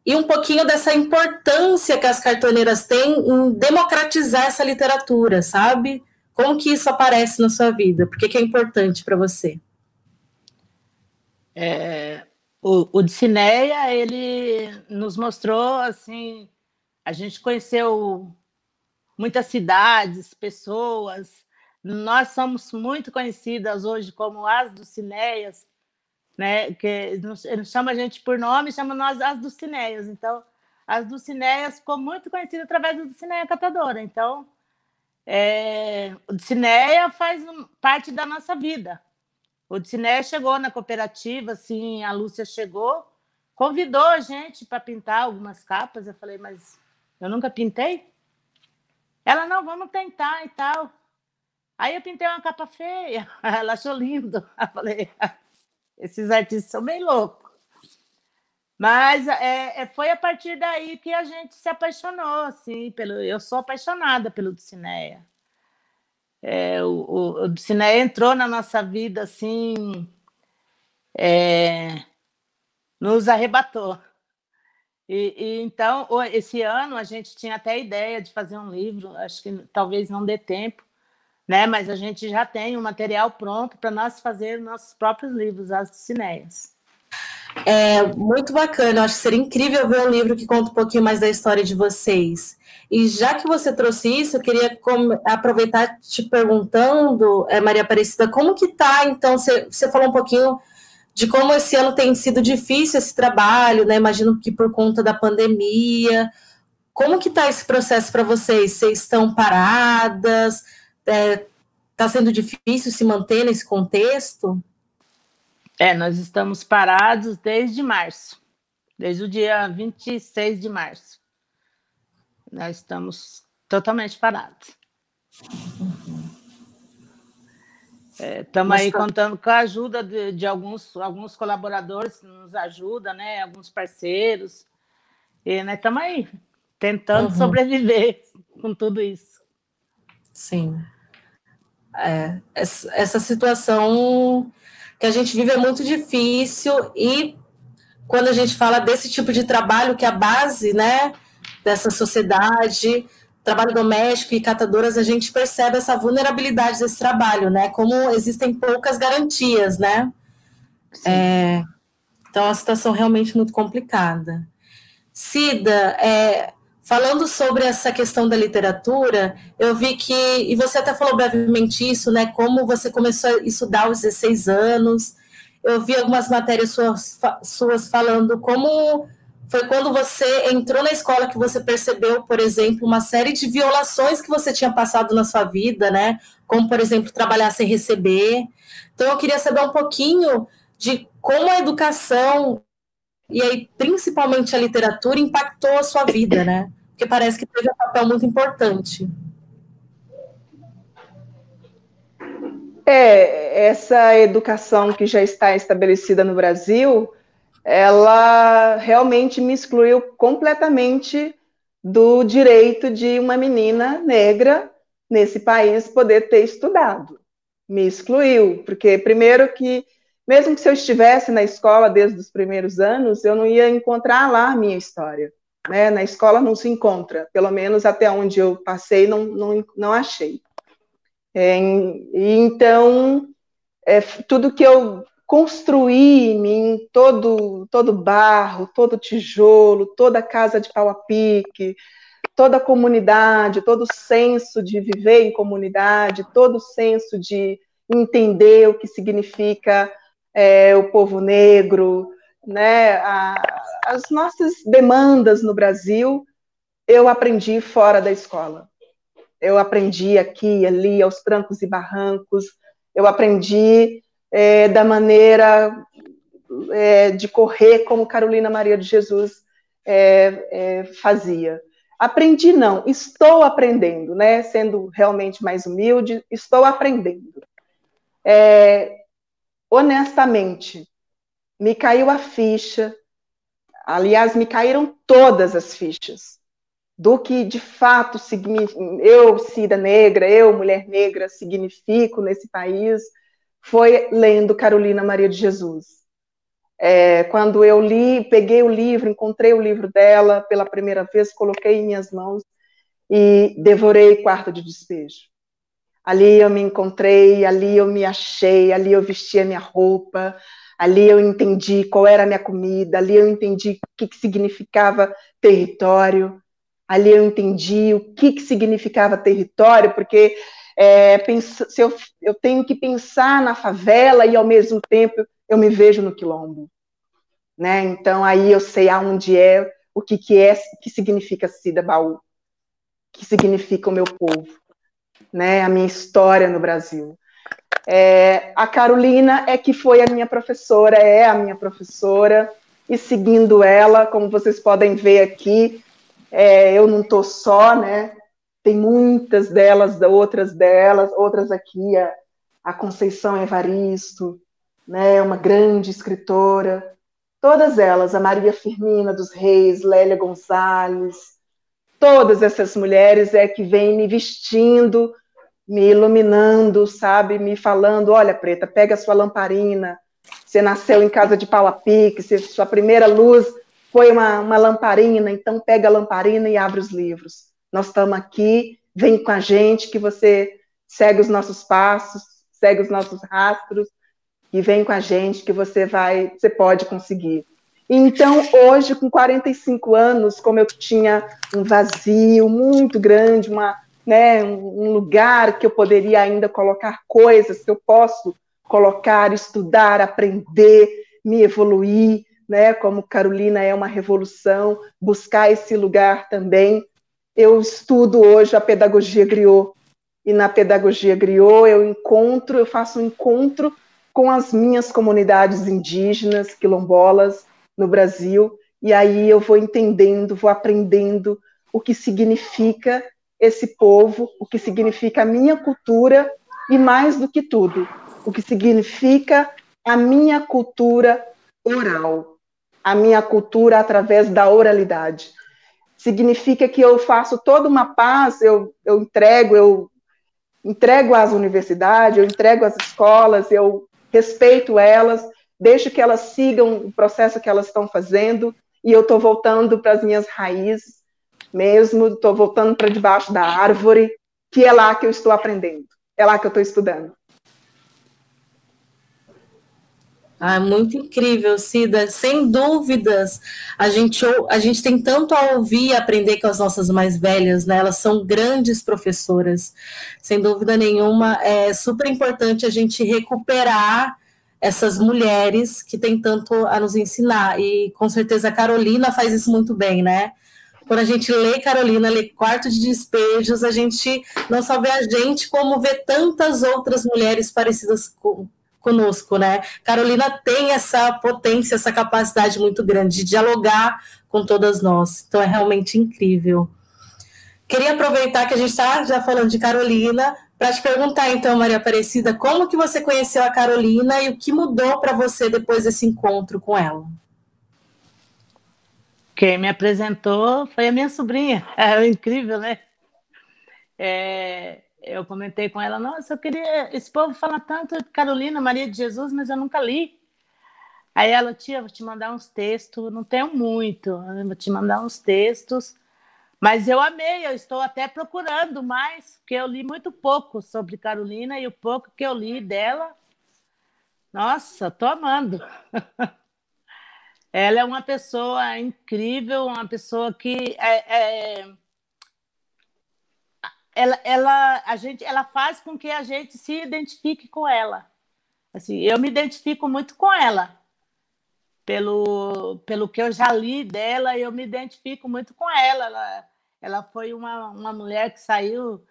e um pouquinho dessa importância que as cartoneiras têm em democratizar essa literatura, sabe? Como que isso aparece na sua vida? Por que, que é importante para você? É, o, o Cineia, ele nos mostrou, assim, a gente conheceu muitas cidades, pessoas. Nós somos muito conhecidas hoje como as do Cinéias, né? Que eles chamam a gente por nome, chamam nós as do Cinéias. Então, as do Cinéias ficou muito conhecida através do Cinéia Catadora. Então, é, o Cinéia faz parte da nossa vida, O Diné chegou na cooperativa, assim, a Lúcia chegou, convidou a gente para pintar algumas capas. Eu falei, mas eu nunca pintei? Ela, não, vamos tentar e tal. Aí eu pintei uma capa feia, ela achou lindo. Eu falei, esses artistas são bem loucos. Mas é, é, foi a partir daí que a gente se apaixonou, assim, pelo. Eu sou apaixonada pelo Dulcineia. É, o, o, entrou na nossa vida, assim, é, nos arrebatou. E, e, então, esse ano a gente tinha até a ideia de fazer um livro, acho que talvez não dê tempo, né? Mas a gente já tem o material pronto para nós fazer nossos próprios livros, as Cineias. É muito bacana, acho que seria incrível ver um livro que conta um pouquinho mais da história de vocês. E já que você trouxe isso, eu queria aproveitar te perguntando, é, Maria Aparecida, como que tá, então, você falou um pouquinho de como esse ano tem sido difícil esse trabalho, né? Imagino que por conta da pandemia. Como que está esse processo para vocês? Vocês estão paradas? Está é, tá sendo difícil se manter nesse contexto? É, nós estamos parados desde março, desde o dia 26 de março. Nós estamos totalmente parados. Estamos é, aí tá... contando com a ajuda de, de, alguns, alguns colaboradores que nos ajudam, né? Alguns parceiros. E nós estamos aí, tentando uhum. sobreviver com tudo isso. Sim. É, essa situação que a gente vive é muito difícil e quando a gente fala desse tipo de trabalho que é a base, né, dessa sociedade, trabalho doméstico e catadoras, a gente percebe essa vulnerabilidade desse trabalho, né, como existem poucas garantias, né. É, então, é uma situação realmente muito complicada. Cida, é, Falando sobre essa questão da literatura, eu vi que, e você até falou brevemente isso, né? Como você começou a estudar aos 16 anos. Eu vi algumas matérias suas, suas falando como foi quando você entrou na escola que você percebeu, por exemplo, uma série de violações que você tinha passado na sua vida, né? Como, por exemplo, trabalhar sem receber. Então, eu queria saber um pouquinho de como a educação e aí principalmente a literatura impactou a sua vida, né? porque parece que teve um papel muito importante. É, essa educação que já está estabelecida no Brasil, ela realmente me excluiu completamente do direito de uma menina negra nesse país poder ter estudado. Me excluiu, porque primeiro que mesmo que se eu estivesse na escola desde os primeiros anos, eu não ia encontrar lá a minha história. Né? Na escola não se encontra, pelo menos até onde eu passei, não, não, não achei. É, e então, é, tudo que eu construí em mim, todo, todo barro, todo tijolo, toda casa de pau a pique, toda comunidade, todo senso de viver em comunidade, todo senso de entender o que significa é, o povo negro, né, a, as nossas demandas no Brasil, eu aprendi fora da escola. Eu aprendi aqui, ali, aos trancos e barrancos, eu aprendi é, da maneira é, de correr como Carolina Maria de Jesus é, é fazia. Aprendi não, estou aprendendo, né? Sendo realmente mais humilde, estou aprendendo. É, honestamente, me caiu a ficha, aliás, me caíram todas as fichas do que de fato eu, Cida Negra, eu, mulher negra, significo nesse país, foi lendo Carolina Maria de Jesus. É, quando eu li, peguei o livro, encontrei o livro dela pela primeira vez, coloquei em minhas mãos e devorei Quarto de Despejo. Ali eu me encontrei, ali eu me achei, ali eu vesti a minha roupa, Ali eu entendi qual era a minha comida, ali eu entendi o que, que significava território, ali eu entendi o que, que significava território, porque é, se eu, eu tenho que pensar na favela e ao mesmo tempo eu me vejo no quilombo. Né? Então aí eu sei aonde é, o que, que é, o que significa Cida Baú, o que significa o meu povo, né? a minha história no Brasil. É, a Carolina é que foi a minha professora, é a minha professora, e seguindo ela, como vocês podem ver aqui, é, eu não estou só, né? Tem muitas delas, outras delas, outras aqui, a, a Conceição Evaristo, né? Uma grande escritora, todas elas, a Maria Firmina dos Reis, Lélia Gonzalez, todas essas mulheres é que vêm me vestindo me iluminando, sabe? Me falando: olha, Preta, pega a sua lamparina. Você nasceu em casa de pau a pique, sua primeira luz foi uma, uma lamparina, então pega a lamparina e abre os livros. Nós estamos aqui, vem com a gente, que você segue os nossos passos, segue os nossos rastros, e vem com a gente, que você vai, você pode conseguir. Então, hoje, com 45 anos, como eu tinha um vazio muito grande, uma, né, um lugar que eu poderia ainda colocar coisas que eu posso colocar, estudar, aprender, me evoluir, né, como Carolina é uma revolução, buscar esse lugar também. Eu estudo hoje a pedagogia griot, e na pedagogia griot eu encontro, eu faço um encontro com as minhas comunidades indígenas, quilombolas, no Brasil, e aí eu vou entendendo, vou aprendendo o que significa esse povo, o que significa a minha cultura e mais do que tudo, o que significa a minha cultura oral, a minha cultura através da oralidade. Significa que eu faço toda uma paz, eu, eu entrego, eu entrego às universidades, eu entrego às escolas, eu respeito elas, deixo que elas sigam o processo que elas estão fazendo e eu estou voltando para as minhas raízes mesmo, estou voltando para debaixo da árvore, que é lá que eu estou aprendendo, é lá que eu estou estudando. Ah, muito incrível, Cida. Sem dúvidas, a gente, a gente tem tanto a ouvir e aprender com as nossas mais velhas, né? Elas são grandes professoras. Sem dúvida nenhuma, é super importante a gente recuperar essas mulheres que têm tanto a nos ensinar. E com certeza a Carolina faz isso muito bem, né? Quando a gente lê Carolina, lê Quarto de Despejos, a gente não só vê a gente, como vê tantas outras mulheres parecidas com, conosco, né? Carolina tem essa potência, essa capacidade muito grande de dialogar com todas nós. Então é realmente incrível. Queria aproveitar que a gente está já falando de Carolina para te perguntar, então, Maria Aparecida, como que você conheceu a Carolina e o que mudou para você depois desse encontro com ela? Quem me apresentou foi a minha sobrinha. É incrível, né? É, eu comentei com ela, nossa, eu queria. Esse povo fala tanto de Carolina, Maria de Jesus, mas eu nunca li. Aí ela, tia, vou te mandar uns textos, não tenho muito, vou te mandar uns textos. Mas eu amei, eu estou até procurando mais, porque eu li muito pouco sobre Carolina e o pouco que eu li dela, nossa, tô amando. Ela é uma pessoa incrível, uma pessoa que é, é, ela, ela, a gente, ela faz com que a gente se identifique com ela. Assim, eu me identifico muito com ela. Pelo, pelo que eu já li dela, eu me identifico muito com ela. Ela, ela foi uma, uma mulher que saiu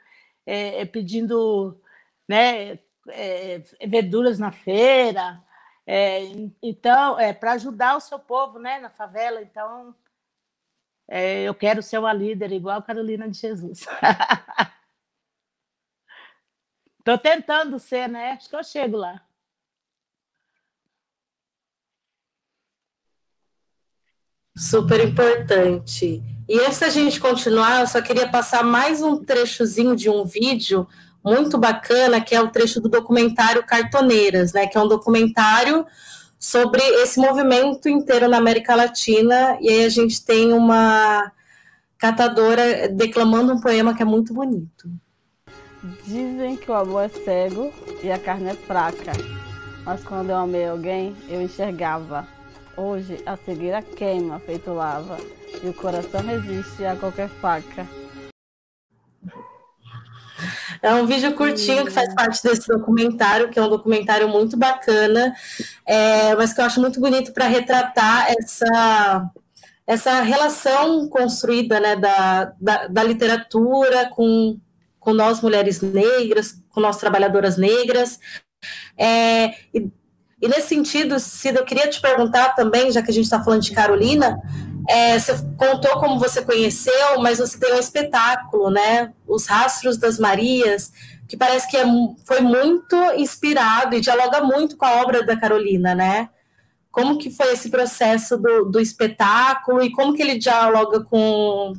é, é pedindo né, é, verduras na feira, é, então, é, para ajudar o seu povo né, na favela, então é, eu quero ser uma líder igual a Carolina de Jesus. Estou tentando ser, né? Acho que eu chego lá. Super importante. E antes da gente continuar, eu só queria passar mais um trechozinho de um vídeo muito bacana, que é o trecho do documentário Cartoneiras, né? Que é um documentário sobre esse movimento inteiro na América Latina. E aí a gente tem uma catadora declamando um poema que é muito bonito. Dizem que o amor é cego e a carne é fraca, mas quando eu amei alguém, eu enxergava. Hoje a cegueira queima feito lava e o coração resiste a qualquer faca. É um vídeo curtinho que faz parte desse documentário, que é um documentário muito bacana, é, mas que eu acho muito bonito para retratar essa, essa relação construída né, da, da, da, literatura com, com nós mulheres negras, com nós trabalhadoras negras, É, e, e, nesse sentido, Cida, eu queria te perguntar também, já que a gente está falando de Carolina, é, você contou como você conheceu, mas você tem um espetáculo, né? Os Rastros das Marias, que parece que é, foi muito inspirado e dialoga muito com a obra da Carolina, né? Como que foi esse processo do, do espetáculo e como que ele dialoga com,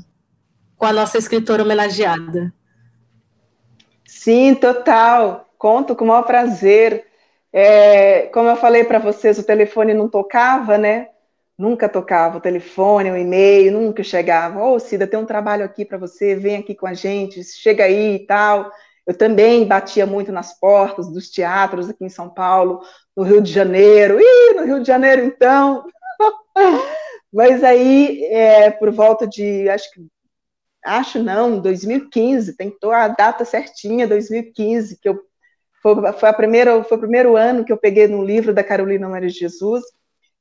com a nossa escritora homenageada? Sim, total. Conto com o maior prazer. É, como eu falei para vocês, o telefone não tocava, né? Nunca tocava o telefone, o e-mail, nunca chegava. Ô, oh, Cida, tem um trabalho aqui para você, vem aqui com a gente, chega aí e tal. Eu também batia muito nas portas dos teatros aqui em São Paulo, no Rio de Janeiro. Ih, no Rio de Janeiro, então! Mas aí, é, por volta de, acho que, acho não, 2015, tentou a data certinha, 2015, que eu foi, foi, a primeira, foi o primeiro ano que eu peguei no livro da Carolina Maria de Jesus.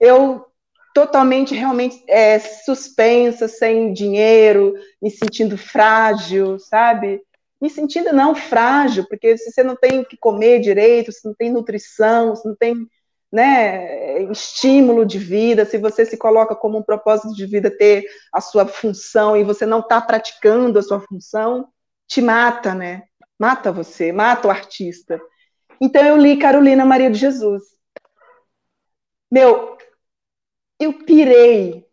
Eu totalmente, realmente é, suspensa, sem dinheiro, me sentindo frágil, sabe? Me sentindo não frágil, porque se você não tem que comer direito, se não tem nutrição, se não tem né, estímulo de vida, se você se coloca como um propósito de vida ter a sua função e você não está praticando a sua função, te mata, né? Mata você, mata o artista. Então eu li Carolina Maria de Jesus. Meu, eu pirei.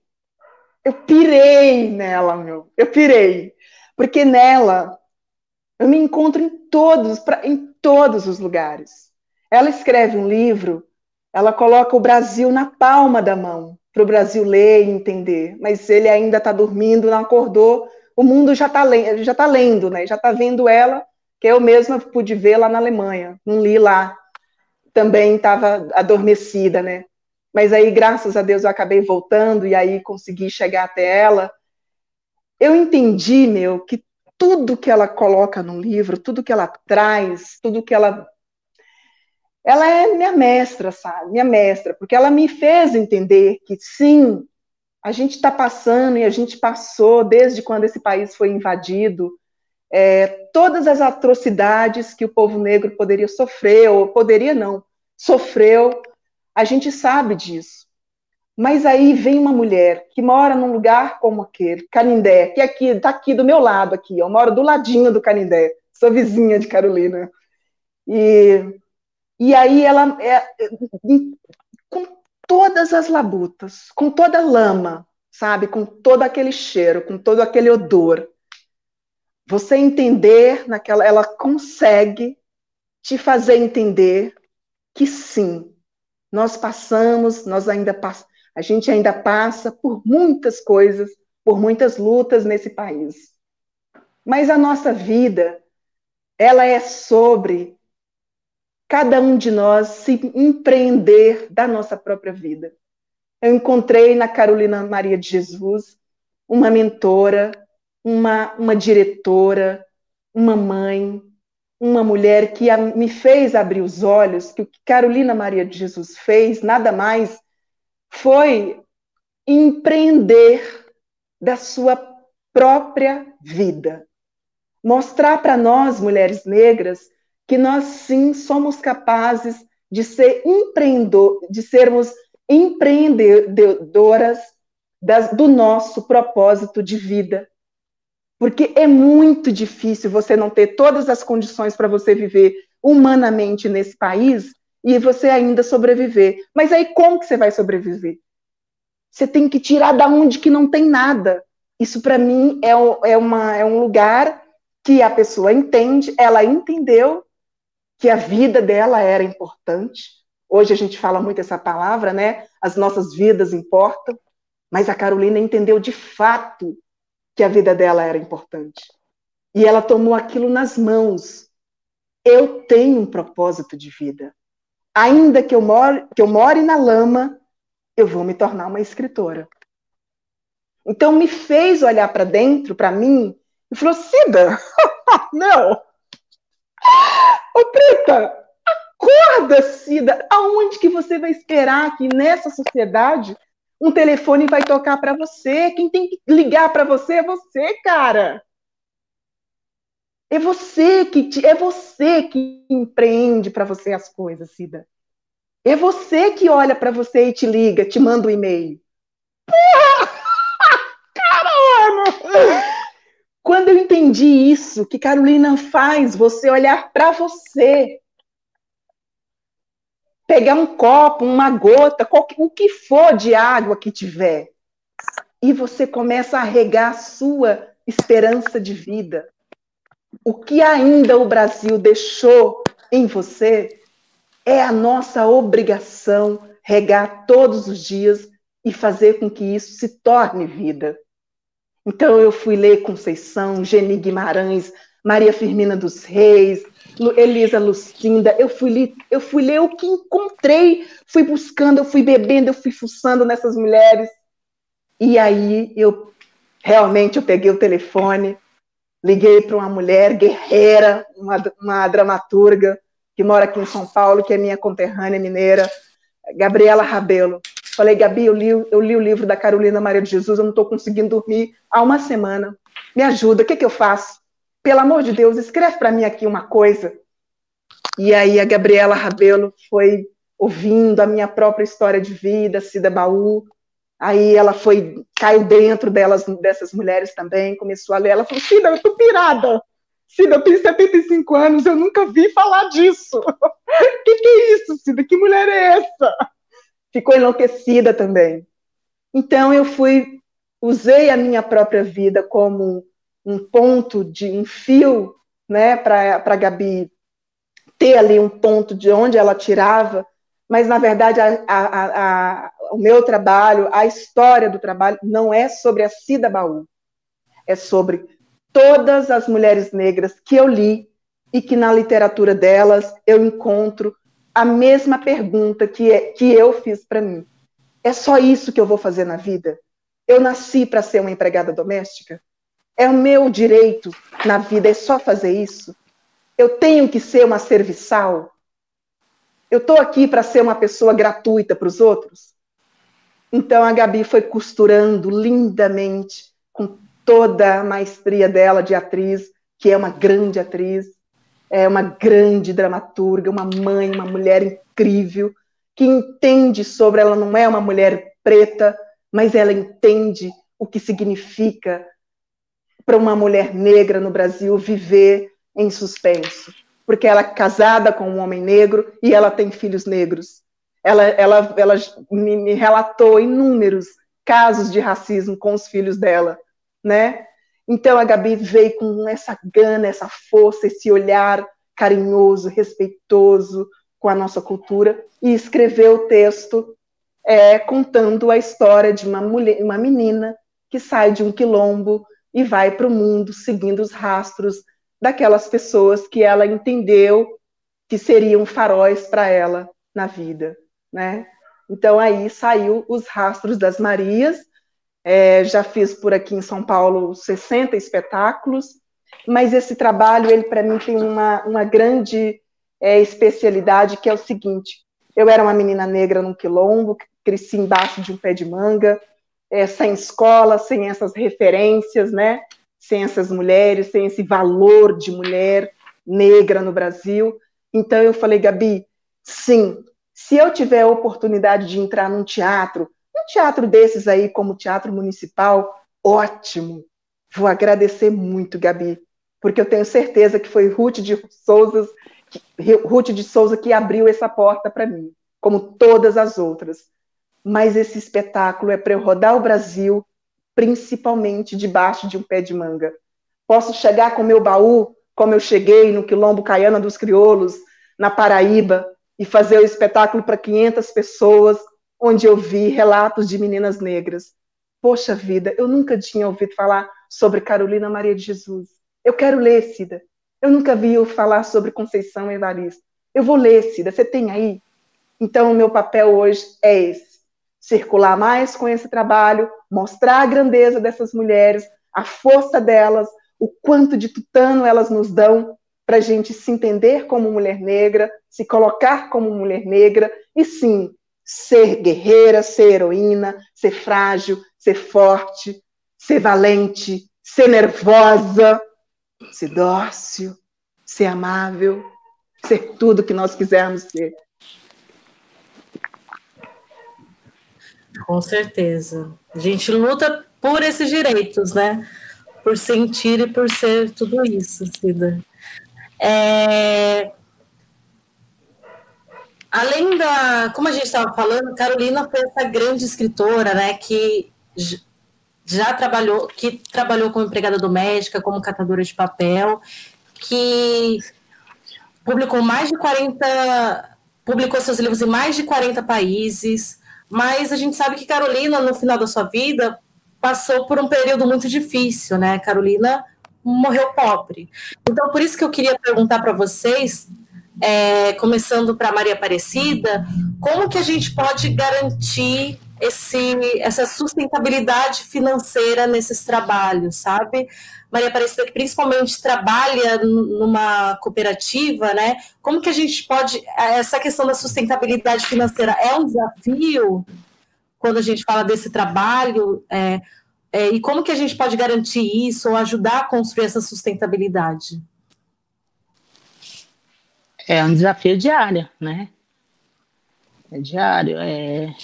Eu pirei nela, meu. Eu pirei. Porque nela eu me encontro em todos, em todos os lugares. Ela escreve um livro, ela coloca o Brasil na palma da mão para o Brasil ler e entender. Mas ele ainda está dormindo, não acordou. O mundo já está já tá lendo, né? Já está vendo ela, que eu mesma pude ver lá na Alemanha. Não li lá. Também estava adormecida, né? mas aí, graças a Deus, eu acabei voltando e aí consegui chegar até ela. Eu entendi, meu, que tudo que ela coloca no livro, tudo que ela traz, tudo que ela. Ela é minha mestra, sabe? Minha mestra, porque ela me fez entender que sim, a gente está passando e a gente passou desde quando esse país foi invadido. É, todas as atrocidades que o povo negro poderia sofrer, ou poderia não, sofreu a gente sabe disso. Mas aí vem uma mulher que mora num lugar como aquele, Canindé, que aqui está aqui do meu lado aqui, eu moro do ladinho do Canindé, sou vizinha de Carolina. E, e aí ela é, com todas as labutas, com toda a lama, sabe, com todo aquele cheiro, com todo aquele odor. Você entender naquela, ela consegue te fazer entender que sim, nós passamos, nós ainda pass a gente ainda passa por muitas coisas, por muitas lutas nesse país. Mas a nossa vida, ela é sobre cada um de nós se empreender da nossa própria vida. Eu encontrei na Carolina Maria de Jesus uma mentora, uma, uma diretora, uma mãe, uma mulher que me fez abrir os olhos, que o que Carolina Maria de Jesus fez, nada mais, foi empreender da sua própria vida. Mostrar para nós, mulheres negras, que nós sim somos capazes de ser empreendedor, de sermos empreendedoras das, do nosso propósito de vida, porque é muito difícil você não ter todas as condições para você viver humanamente nesse país e você ainda sobreviver. Mas aí como que você vai sobreviver? Você tem que tirar da onde que não tem nada. Isso para mim é, é, uma, é um lugar que a pessoa entende, ela entendeu que a vida dela era importante. Hoje a gente fala muito essa palavra, né? As nossas vidas importam. Mas a Carolina entendeu de fato que a vida dela era importante. E ela tomou aquilo nas mãos. Eu tenho um propósito de vida. Ainda que eu more, que eu more na lama, eu vou me tornar uma escritora. Então me fez olhar para dentro, para mim, e falou: Cida, não! Ô Preta, acorda, Cida! Aonde que você vai esperar que nessa sociedade um telefone vai tocar para você. Quem tem que ligar para você é você, cara. É você que te, é você que empreende para você as coisas, Cida. É você que olha para você e te liga, te manda um e-mail. Porra! Caramba! Quando eu entendi isso, que Carolina faz você olhar para você, pegar um copo, uma gota, qualquer, o que for de água que tiver, e você começa a regar a sua esperança de vida. O que ainda o Brasil deixou em você é a nossa obrigação regar todos os dias e fazer com que isso se torne vida. Então eu fui ler Conceição, Geni Guimarães, Maria Firmina dos Reis, Elisa Lucinda, eu fui, ler, eu fui ler o que encontrei, fui buscando, eu fui bebendo, eu fui fuçando nessas mulheres. E aí eu realmente eu peguei o telefone, liguei para uma mulher guerreira, uma, uma dramaturga que mora aqui em São Paulo, que é minha conterrânea mineira, Gabriela Rabelo. Falei, Gabi, eu li, eu li o livro da Carolina Maria de Jesus, eu não estou conseguindo dormir há uma semana. Me ajuda, o que, que eu faço? Pelo amor de Deus, escreve para mim aqui uma coisa. E aí a Gabriela Rabelo foi ouvindo a minha própria história de vida, Cida Baú. Aí ela foi, caiu dentro delas, dessas mulheres também, começou a ler. Ela falou, Cida, eu tô pirada. Cida, eu tenho 75 anos, eu nunca vi falar disso. O que, que é isso, Cida? Que mulher é essa? Ficou enlouquecida também. Então eu fui, usei a minha própria vida como um ponto de um fio, né, para a Gabi ter ali um ponto de onde ela tirava, mas na verdade a, a, a, o meu trabalho, a história do trabalho não é sobre a Cida Baú, é sobre todas as mulheres negras que eu li e que na literatura delas eu encontro a mesma pergunta que, é, que eu fiz para mim. É só isso que eu vou fazer na vida? Eu nasci para ser uma empregada doméstica? É o meu direito na vida, é só fazer isso? Eu tenho que ser uma serviçal? Eu estou aqui para ser uma pessoa gratuita para os outros? Então a Gabi foi costurando lindamente, com toda a maestria dela de atriz, que é uma grande atriz, é uma grande dramaturga, uma mãe, uma mulher incrível, que entende sobre ela não é uma mulher preta, mas ela entende o que significa para uma mulher negra no Brasil viver em suspenso, porque ela é casada com um homem negro e ela tem filhos negros. Ela, ela, ela me, me relatou inúmeros casos de racismo com os filhos dela, né? Então a Gabi veio com essa gana, essa força, esse olhar carinhoso, respeitoso com a nossa cultura e escreveu o texto é, contando a história de uma mulher, uma menina que sai de um quilombo e vai para o mundo seguindo os rastros daquelas pessoas que ela entendeu que seriam faróis para ela na vida, né? Então aí saiu os rastros das Marias, é, já fiz por aqui em São Paulo 60 espetáculos, mas esse trabalho, ele para mim tem uma, uma grande é, especialidade, que é o seguinte, eu era uma menina negra num quilombo, cresci embaixo de um pé de manga, é, sem escola, sem essas referências, né? Sem essas mulheres, sem esse valor de mulher negra no Brasil. Então eu falei, Gabi, sim, se eu tiver a oportunidade de entrar num teatro, um teatro desses aí, como o Teatro Municipal, ótimo. Vou agradecer muito, Gabi, porque eu tenho certeza que foi Ruth de Souza, Ruth de Souza que abriu essa porta para mim, como todas as outras. Mas esse espetáculo é para eu rodar o Brasil, principalmente debaixo de um pé de manga. Posso chegar com meu baú, como eu cheguei no Quilombo Caiana dos Crioulos, na Paraíba, e fazer o espetáculo para 500 pessoas, onde eu vi relatos de meninas negras. Poxa vida, eu nunca tinha ouvido falar sobre Carolina Maria de Jesus. Eu quero ler, Cida. Eu nunca vi falar sobre Conceição Evaristo. Eu vou ler, Cida. Você tem aí? Então, o meu papel hoje é esse: circular mais com esse trabalho, mostrar a grandeza dessas mulheres, a força delas, o quanto de tutano elas nos dão para a gente se entender como mulher negra, se colocar como mulher negra e sim ser guerreira, ser heroína, ser frágil, ser forte, ser valente, ser nervosa, ser dócil, ser amável, ser tudo que nós quisermos ser. Com certeza. A gente luta por esses direitos, né? Por sentir e por ser tudo isso, Cida. É... Além da, como a gente estava falando, Carolina foi essa grande escritora, né, que já trabalhou, que trabalhou como empregada doméstica, como catadora de papel, que publicou mais de 40, publicou seus livros em mais de 40 países, mas a gente sabe que Carolina, no final da sua vida, passou por um período muito difícil, né? Carolina morreu pobre. Então, por isso que eu queria perguntar para vocês, é, começando para Maria Aparecida, como que a gente pode garantir esse, essa sustentabilidade financeira nesses trabalhos, sabe? Maria Aparecida, que principalmente trabalha numa cooperativa, né? Como que a gente pode. Essa questão da sustentabilidade financeira é um desafio quando a gente fala desse trabalho? É, é, e como que a gente pode garantir isso ou ajudar a construir essa sustentabilidade? É um desafio diário, né? É diário. É,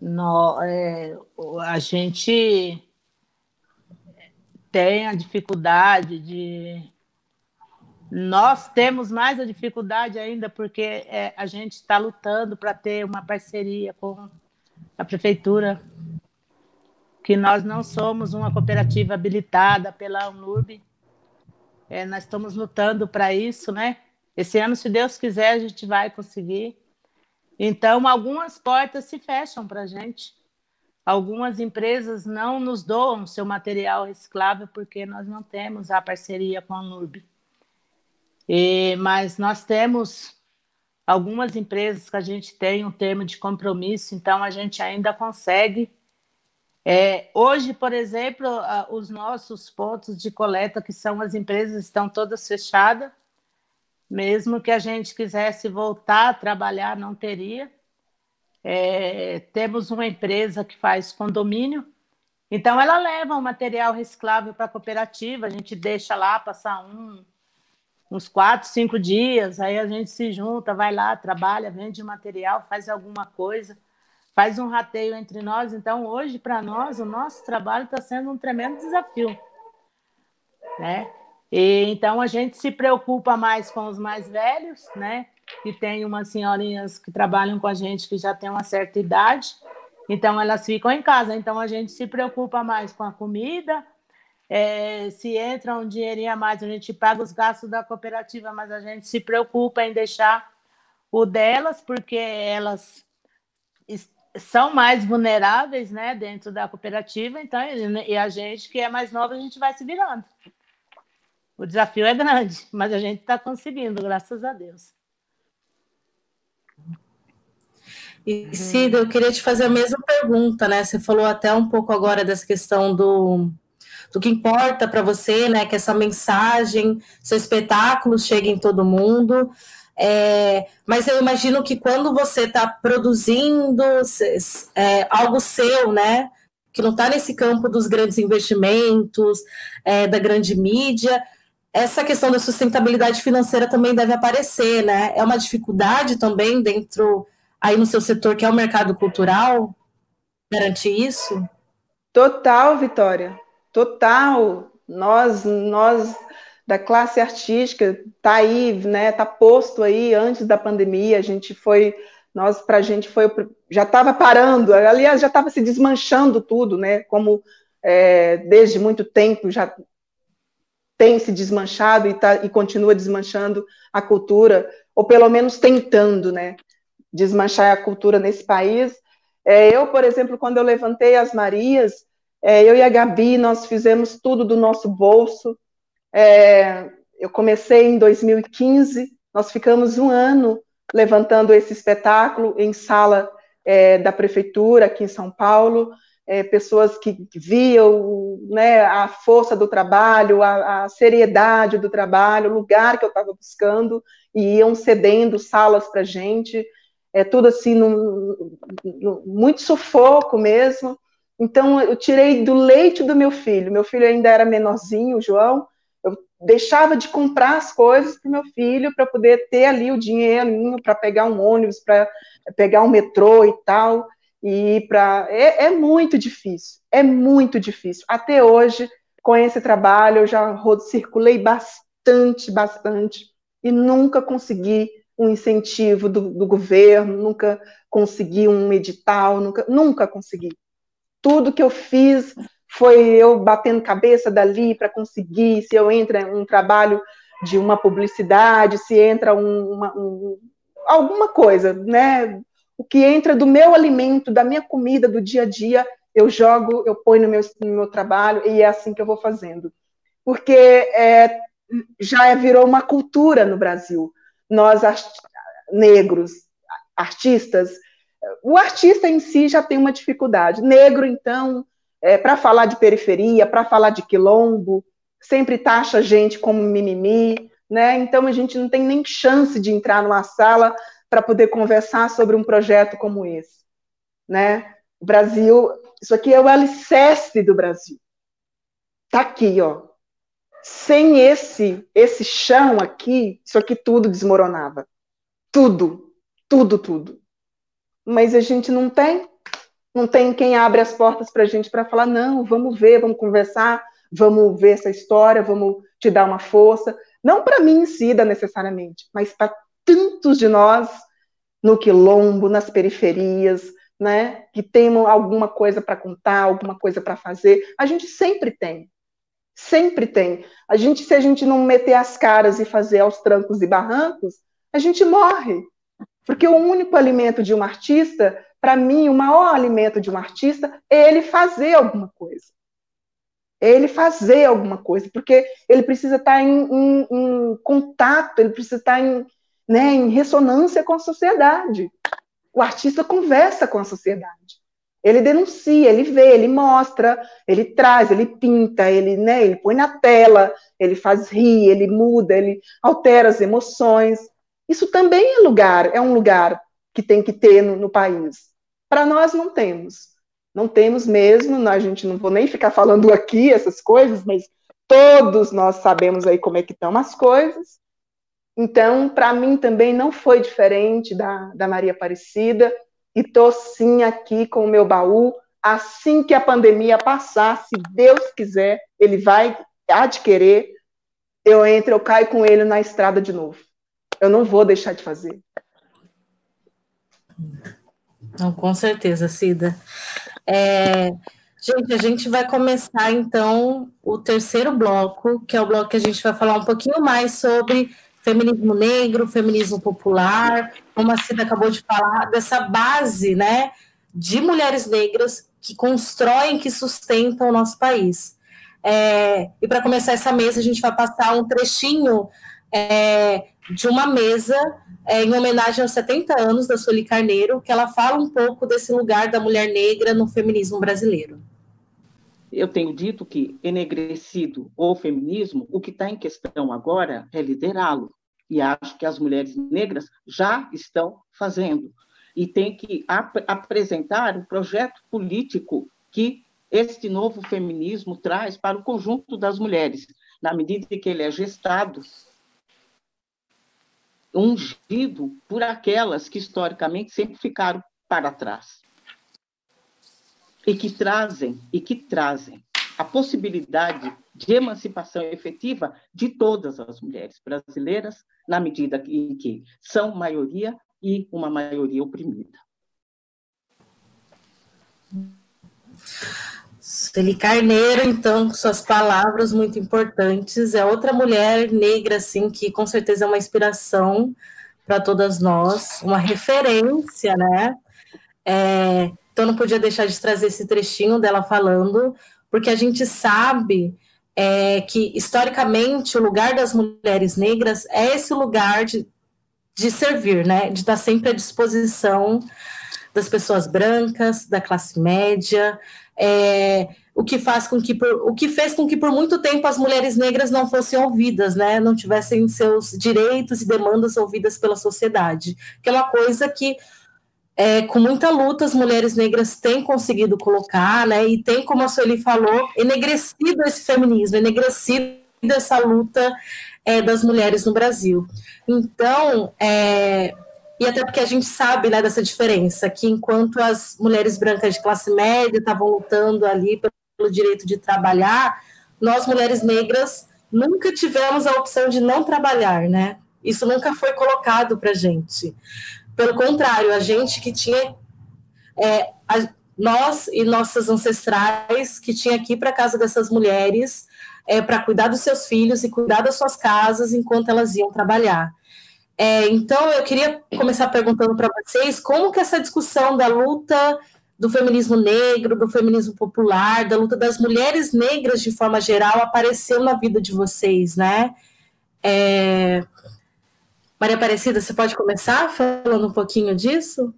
no, é, a gente tem a dificuldade de. Nós temos mais a dificuldade ainda porque é, a gente está lutando para ter uma parceria com a prefeitura, que nós não somos uma cooperativa habilitada pela UNURB. É, nós estamos lutando para isso, né? Esse ano, se Deus quiser, a gente vai conseguir. Então, algumas portas se fecham para a gente. Algumas empresas não nos doam seu material reciclável porque nós não temos a parceria com a NURB. E, mas nós temos algumas empresas que a gente tem um termo de compromisso, então a gente ainda consegue. É, hoje, por exemplo, os nossos pontos de coleta, que são as empresas, estão todas fechadas. Mesmo que a gente quisesse voltar a trabalhar, não teria. É, temos uma empresa que faz condomínio, então ela leva o material reciclável para a cooperativa, a gente deixa lá passar um, uns quatro, cinco dias, aí a gente se junta, vai lá, trabalha, vende material, faz alguma coisa, faz um rateio entre nós. Então, hoje, para nós, o nosso trabalho está sendo um tremendo desafio. Né? E, então a gente se preocupa mais com os mais velhos, né? Que tem umas senhorinhas que trabalham com a gente que já tem uma certa idade, então elas ficam em casa. Então a gente se preocupa mais com a comida. É, se entra um dinheirinho a mais, a gente paga os gastos da cooperativa, mas a gente se preocupa em deixar o delas, porque elas são mais vulneráveis, né, dentro da cooperativa. Então, e a gente que é mais nova, a gente vai se virando. O desafio é grande, mas a gente está conseguindo, graças a Deus. E Cida, eu queria te fazer a mesma pergunta, né? Você falou até um pouco agora dessa questão do, do que importa para você, né? Que essa mensagem, seu espetáculo chegue em todo mundo. É, mas eu imagino que quando você está produzindo é, algo seu, né? Que não está nesse campo dos grandes investimentos, é, da grande mídia, essa questão da sustentabilidade financeira também deve aparecer, né? É uma dificuldade também dentro aí no seu setor, que é o mercado cultural, garantir isso? Total, Vitória. Total. Nós, nós da classe artística, tá aí, né? Tá posto aí antes da pandemia. A gente foi, nós para a gente foi, já estava parando. Aliás, já estava se desmanchando tudo, né? Como é, desde muito tempo já tem se desmanchado e, tá, e continua desmanchando a cultura, ou pelo menos tentando, né, desmanchar a cultura nesse país. É, eu, por exemplo, quando eu levantei as Marias, é, eu e a Gabi, nós fizemos tudo do nosso bolso. É, eu comecei em 2015, nós ficamos um ano levantando esse espetáculo em sala é, da prefeitura aqui em São Paulo é, pessoas que viam né, a força do trabalho, a, a seriedade do trabalho, o lugar que eu estava buscando, e iam cedendo salas para gente, é tudo assim, num, num, muito sufoco mesmo. Então, eu tirei do leite do meu filho, meu filho ainda era menorzinho, o João, Eu deixava de comprar as coisas para meu filho para poder ter ali o dinheirinho para pegar um ônibus, para pegar um metrô e tal. E para é, é, muito difícil, é muito difícil. Até hoje, com esse trabalho, eu já circulei bastante, bastante, e nunca consegui um incentivo do, do governo, nunca consegui um edital, nunca, nunca consegui. Tudo que eu fiz foi eu batendo cabeça dali para conseguir, se eu entro em um trabalho de uma publicidade, se entra um, uma, um, alguma coisa, né? O que entra do meu alimento, da minha comida, do dia a dia, eu jogo, eu ponho no meu, no meu trabalho e é assim que eu vou fazendo. Porque é, já virou uma cultura no Brasil. Nós, negros, artistas, o artista em si já tem uma dificuldade. Negro, então, é, para falar de periferia, para falar de quilombo, sempre taxa a gente como mimimi, né? Então a gente não tem nem chance de entrar numa sala para poder conversar sobre um projeto como esse, né? O Brasil, isso aqui é o alicerce do Brasil. Tá aqui, ó. Sem esse esse chão aqui, isso aqui tudo desmoronava. Tudo, tudo, tudo. Mas a gente não tem, não tem quem abre as portas para a gente para falar, não, vamos ver, vamos conversar, vamos ver essa história, vamos te dar uma força. Não para mim em si, necessariamente, mas para tantos de nós no quilombo, nas periferias, né, que temos alguma coisa para contar, alguma coisa para fazer. A gente sempre tem. Sempre tem. A gente, se a gente não meter as caras e fazer aos trancos e barrancos, a gente morre. Porque o único alimento de um artista para mim, o maior alimento de um artista é ele fazer alguma coisa. É ele fazer alguma coisa, porque ele precisa estar em, em, em contato, ele precisa estar em, né, em ressonância com a sociedade. O artista conversa com a sociedade. Ele denuncia, ele vê, ele mostra, ele traz, ele pinta, ele, né, ele põe na tela, ele faz rir, ele muda, ele altera as emoções. Isso também é lugar, é um lugar que tem que ter no, no país. Para nós não temos. Não temos mesmo, a gente não vou nem ficar falando aqui essas coisas, mas todos nós sabemos aí como é que estão as coisas. Então, para mim também não foi diferente da, da Maria Aparecida, e estou sim aqui com o meu baú. Assim que a pandemia passar, se Deus quiser, ele vai adquirir, eu entro, eu caio com ele na estrada de novo. Eu não vou deixar de fazer. Não, com certeza, Cida. É, gente, a gente vai começar então o terceiro bloco, que é o bloco que a gente vai falar um pouquinho mais sobre feminismo negro, feminismo popular, como a Cida acabou de falar, dessa base, né, de mulheres negras que constroem, que sustentam o nosso país. É, e para começar essa mesa, a gente vai passar um trechinho é, de uma mesa é, em homenagem aos 70 anos da Sueli Carneiro, que ela fala um pouco desse lugar da mulher negra no feminismo brasileiro. Eu tenho dito que enegrecido ou feminismo, o que está em questão agora é liderá-lo. E acho que as mulheres negras já estão fazendo. E tem que ap apresentar o projeto político que este novo feminismo traz para o conjunto das mulheres, na medida em que ele é gestado ungido por aquelas que historicamente sempre ficaram para trás. E que trazem, e que trazem a possibilidade de emancipação efetiva de todas as mulheres brasileiras, na medida em que são maioria e uma maioria oprimida. Sueli Carneiro, então, suas palavras muito importantes. É outra mulher negra, assim, que com certeza é uma inspiração para todas nós, uma referência, né? É, então, não podia deixar de trazer esse trechinho dela falando, porque a gente sabe é, que, historicamente, o lugar das mulheres negras é esse lugar de, de servir, né? De estar sempre à disposição das pessoas brancas, da classe média, é, o que faz com que por, o que fez com que por muito tempo as mulheres negras não fossem ouvidas, né, não tivessem seus direitos e demandas ouvidas pela sociedade, que é uma coisa que é, com muita luta as mulheres negras têm conseguido colocar, né, e tem, como a Sueli falou, enegrecido esse feminismo, enegrecido dessa luta é, das mulheres no Brasil. Então, é, e até porque a gente sabe né, dessa diferença, que enquanto as mulheres brancas de classe média estavam lutando ali pelo direito de trabalhar, nós, mulheres negras, nunca tivemos a opção de não trabalhar, né? Isso nunca foi colocado para gente. Pelo contrário, a gente que tinha. É, a, nós e nossas ancestrais que tinha aqui para casa dessas mulheres é, para cuidar dos seus filhos e cuidar das suas casas enquanto elas iam trabalhar. É, então, eu queria começar perguntando para vocês como que essa discussão da luta do feminismo negro, do feminismo popular, da luta das mulheres negras de forma geral apareceu na vida de vocês, né? É... Maria Aparecida, você pode começar falando um pouquinho disso?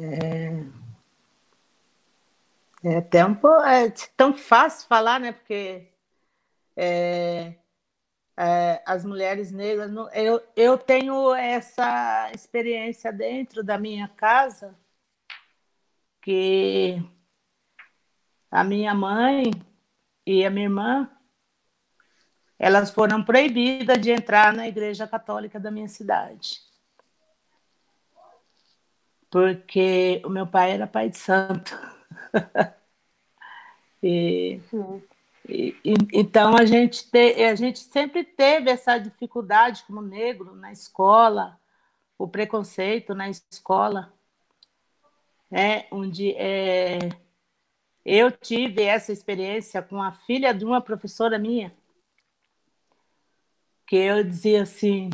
É, é tempo, é tão fácil falar, né? Porque é, é, as mulheres negras, eu, eu tenho essa experiência dentro da minha casa, que a minha mãe e a minha irmã elas foram proibidas de entrar na igreja católica da minha cidade. Porque o meu pai era pai de santo. e, e, então a gente, te, a gente sempre teve essa dificuldade como negro na escola, o preconceito na escola, né, onde é, eu tive essa experiência com a filha de uma professora minha, que eu dizia assim: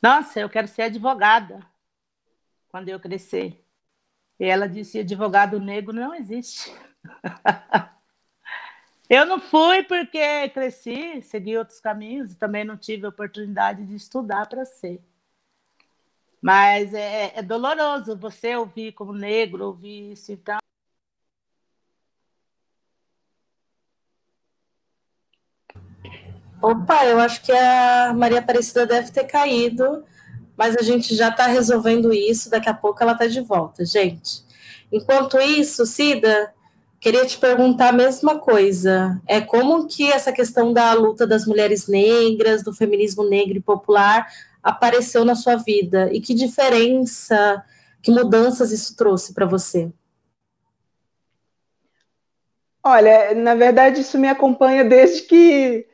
Nossa, eu quero ser advogada quando eu crescer. E ela disse: advogado negro não existe. eu não fui porque cresci, segui outros caminhos e também não tive oportunidade de estudar para ser. Mas é, é, doloroso você ouvir como negro, ouvir isso. Então, Opa, eu acho que a Maria Aparecida deve ter caído, mas a gente já está resolvendo isso. Daqui a pouco ela está de volta, gente. Enquanto isso, Cida, queria te perguntar a mesma coisa. É como que essa questão da luta das mulheres negras, do feminismo negro e popular apareceu na sua vida e que diferença, que mudanças isso trouxe para você? Olha, na verdade, isso me acompanha desde que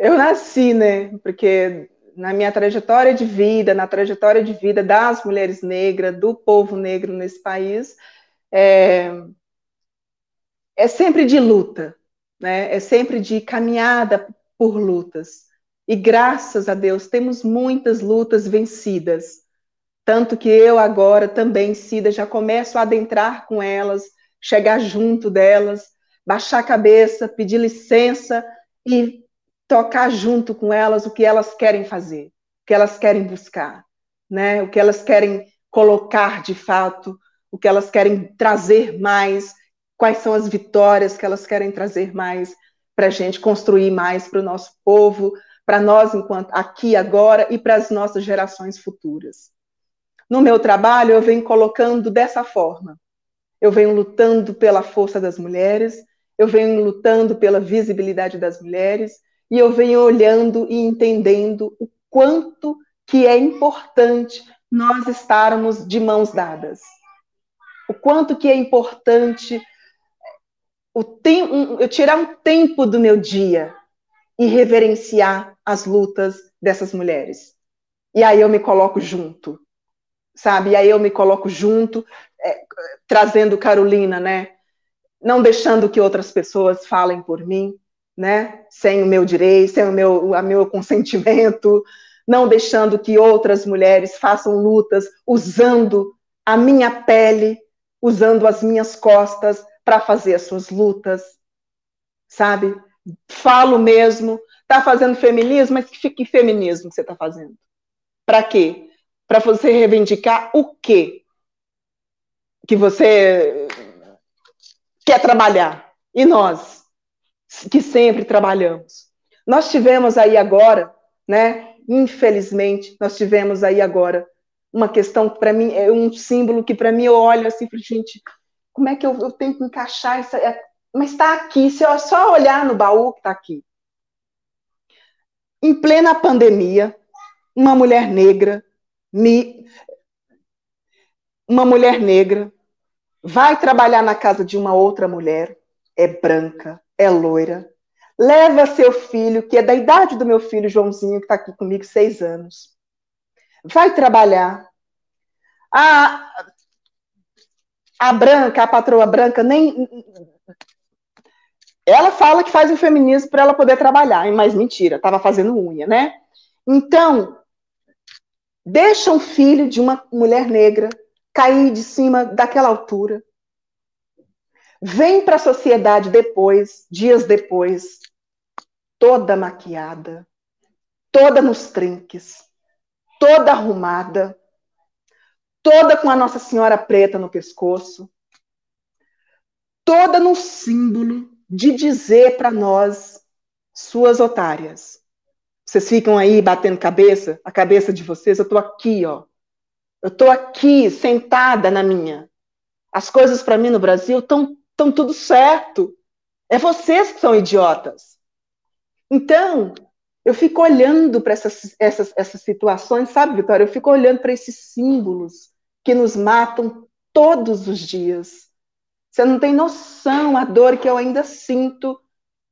eu nasci, né? Porque na minha trajetória de vida, na trajetória de vida das mulheres negras, do povo negro nesse país, é, é sempre de luta, né? É sempre de caminhada por lutas. E graças a Deus temos muitas lutas vencidas. Tanto que eu agora também, Cida, já começo a adentrar com elas, chegar junto delas, baixar a cabeça, pedir licença e tocar junto com elas o que elas querem fazer, o que elas querem buscar, né? O que elas querem colocar de fato, o que elas querem trazer mais, quais são as vitórias que elas querem trazer mais para a gente construir mais para o nosso povo, para nós enquanto aqui agora e para as nossas gerações futuras. No meu trabalho eu venho colocando dessa forma. Eu venho lutando pela força das mulheres, eu venho lutando pela visibilidade das mulheres, e eu venho olhando e entendendo o quanto que é importante nós estarmos de mãos dadas. O quanto que é importante o eu tirar um tempo do meu dia e reverenciar as lutas dessas mulheres. E aí eu me coloco junto, sabe? E aí eu me coloco junto, é, trazendo Carolina, né? Não deixando que outras pessoas falem por mim, né? Sem o meu direito, sem o meu, o meu consentimento, não deixando que outras mulheres façam lutas usando a minha pele, usando as minhas costas para fazer as suas lutas, sabe? Falo mesmo, tá fazendo feminismo, mas que, que feminismo você está fazendo? Para quê? Para você reivindicar o quê? Que você quer trabalhar. E nós? Que sempre trabalhamos. Nós tivemos aí agora, né? Infelizmente, nós tivemos aí agora uma questão que para mim é um símbolo que para mim eu olho assim, gente, como é que eu, eu tenho que encaixar essa, é, mas está aqui, se eu só olhar no baú que está aqui. Em plena pandemia, uma mulher negra, me, uma mulher negra vai trabalhar na casa de uma outra mulher, é branca, é loira, leva seu filho, que é da idade do meu filho Joãozinho, que está aqui comigo, seis anos, vai trabalhar. A, a branca, a patroa branca, nem ela fala que faz o feminismo para ela poder trabalhar, mas mentira, estava fazendo unha, né? Então, deixa um filho de uma mulher negra cair de cima daquela altura. Vem para a sociedade depois, dias depois, toda maquiada, toda nos trinques, toda arrumada, toda com a Nossa Senhora preta no pescoço, toda no símbolo de dizer para nós, suas otárias. Vocês ficam aí batendo cabeça, a cabeça de vocês, eu estou aqui, ó. Eu estou aqui, sentada na minha. As coisas para mim no Brasil estão tão tudo certo. É vocês que são idiotas. Então, eu fico olhando para essas, essas, essas situações, sabe, Vitória? Eu fico olhando para esses símbolos que nos matam todos os dias. Você não tem noção a dor que eu ainda sinto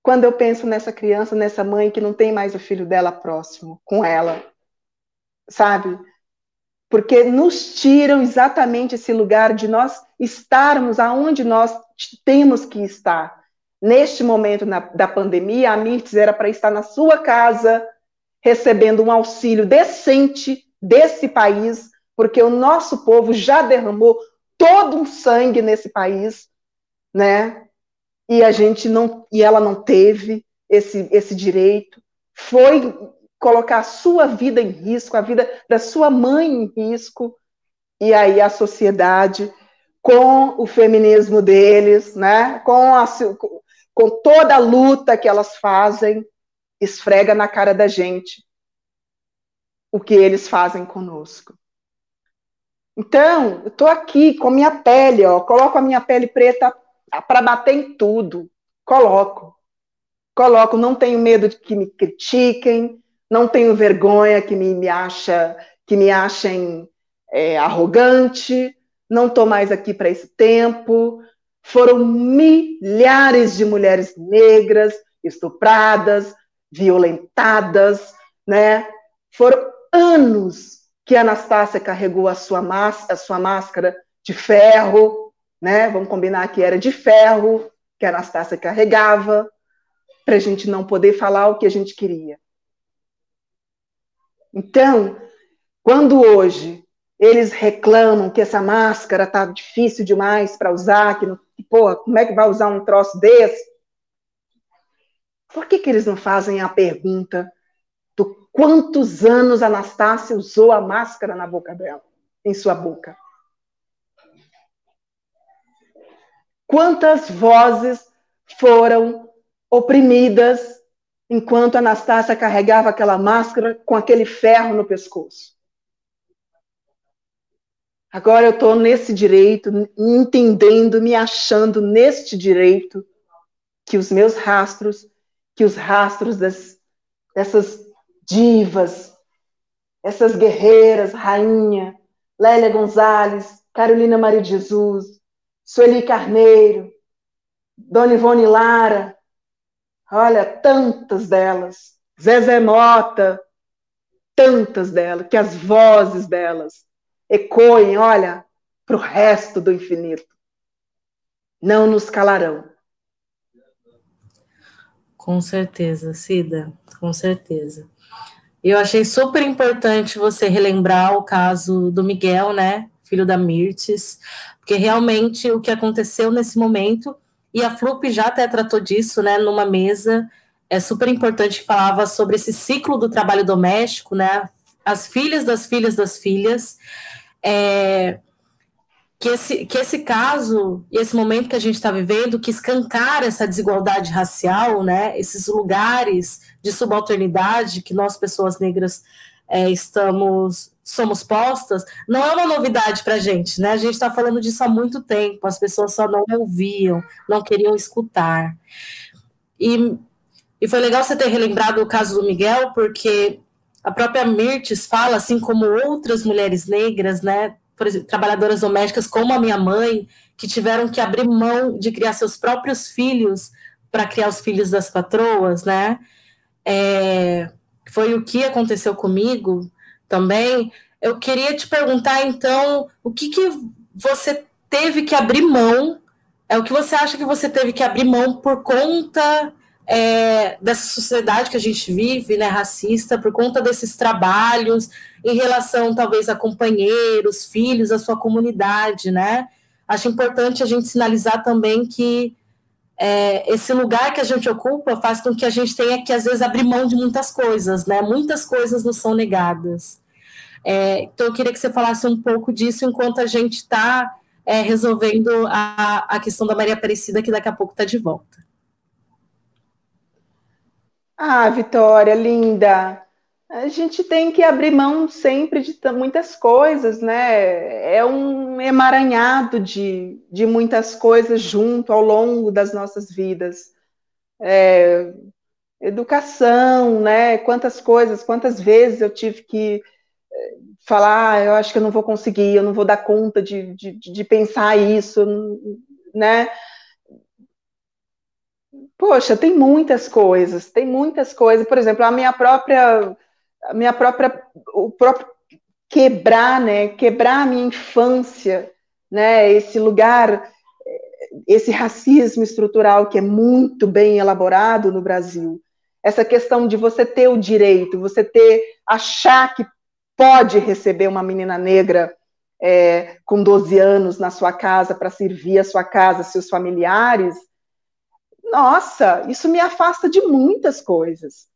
quando eu penso nessa criança, nessa mãe que não tem mais o filho dela próximo com ela, sabe? Porque nos tiram exatamente esse lugar de nós estarmos aonde nós temos que estar. Neste momento na, da pandemia, a Mirtes era para estar na sua casa, recebendo um auxílio decente desse país, porque o nosso povo já derramou todo um sangue nesse país, né? E a gente não, e ela não teve esse, esse direito, foi colocar a sua vida em risco, a vida da sua mãe em risco, e aí a sociedade, com o feminismo deles, né? Com, a, com toda a luta que elas fazem, esfrega na cara da gente o que eles fazem conosco. Então, eu estou aqui com minha pele, ó, coloco a minha pele preta para bater em tudo. Coloco. Coloco, não tenho medo de que me critiquem, não tenho vergonha que me, me acha que me achem é, arrogante, não estou mais aqui para esse tempo. Foram milhares de mulheres negras estupradas, violentadas, né? Foram anos que Anastácia carregou a sua, a sua máscara de ferro, né? Vamos combinar que era de ferro que a Anastácia carregava, para a gente não poder falar o que a gente queria. Então, quando hoje eles reclamam que essa máscara tá difícil demais para usar, que não, porra, como é que vai usar um troço desse? Por que, que eles não fazem a pergunta Quantos anos Anastácia usou a máscara na boca dela, em sua boca? Quantas vozes foram oprimidas enquanto Anastácia carregava aquela máscara com aquele ferro no pescoço? Agora eu estou nesse direito, entendendo, me achando neste direito que os meus rastros, que os rastros das, dessas divas, essas guerreiras, rainha, Lélia Gonzalez, Carolina Maria de Jesus, Sueli Carneiro, Dona Ivone Lara, olha, tantas delas, Zezé Mota, tantas delas, que as vozes delas ecoem, olha, para o resto do infinito. Não nos calarão. Com certeza, Cida, com certeza. Eu achei super importante você relembrar o caso do Miguel, né, filho da Mirtes, porque realmente o que aconteceu nesse momento, e a Flup já até tratou disso, né, numa mesa, é super importante, falava sobre esse ciclo do trabalho doméstico, né, as filhas das filhas das filhas, é, que esse, que esse caso esse momento que a gente está vivendo, que escancara essa desigualdade racial, né, esses lugares de subalternidade que nós, pessoas negras, é, estamos somos postas, não é uma novidade para a gente, né? A gente está falando disso há muito tempo, as pessoas só não ouviam, não queriam escutar. E, e foi legal você ter relembrado o caso do Miguel, porque a própria Mirtes fala, assim como outras mulheres negras, né, por exemplo, trabalhadoras domésticas como a minha mãe, que tiveram que abrir mão de criar seus próprios filhos para criar os filhos das patroas, né? É, foi o que aconteceu comigo também. Eu queria te perguntar, então, o que, que você teve que abrir mão? É o que você acha que você teve que abrir mão por conta é, dessa sociedade que a gente vive, né, racista, por conta desses trabalhos em relação, talvez, a companheiros, filhos, a sua comunidade, né? Acho importante a gente sinalizar também que é, esse lugar que a gente ocupa faz com que a gente tenha que, às vezes, abrir mão de muitas coisas, né? Muitas coisas nos são negadas. É, então, eu queria que você falasse um pouco disso enquanto a gente está é, resolvendo a, a questão da Maria Aparecida, que daqui a pouco está de volta. Ah, Vitória, linda. A gente tem que abrir mão sempre de muitas coisas, né? É um emaranhado de, de muitas coisas junto ao longo das nossas vidas. É, educação, né? Quantas coisas, quantas vezes eu tive que é, falar, ah, eu acho que eu não vou conseguir, eu não vou dar conta de, de, de pensar isso, né? Poxa, tem muitas coisas, tem muitas coisas. Por exemplo, a minha própria, a minha própria, o próprio quebrar, né? Quebrar a minha infância, né? Esse lugar, esse racismo estrutural que é muito bem elaborado no Brasil. Essa questão de você ter o direito, você ter, achar que pode receber uma menina negra é, com 12 anos na sua casa para servir a sua casa, seus familiares, nossa, isso me afasta de muitas coisas.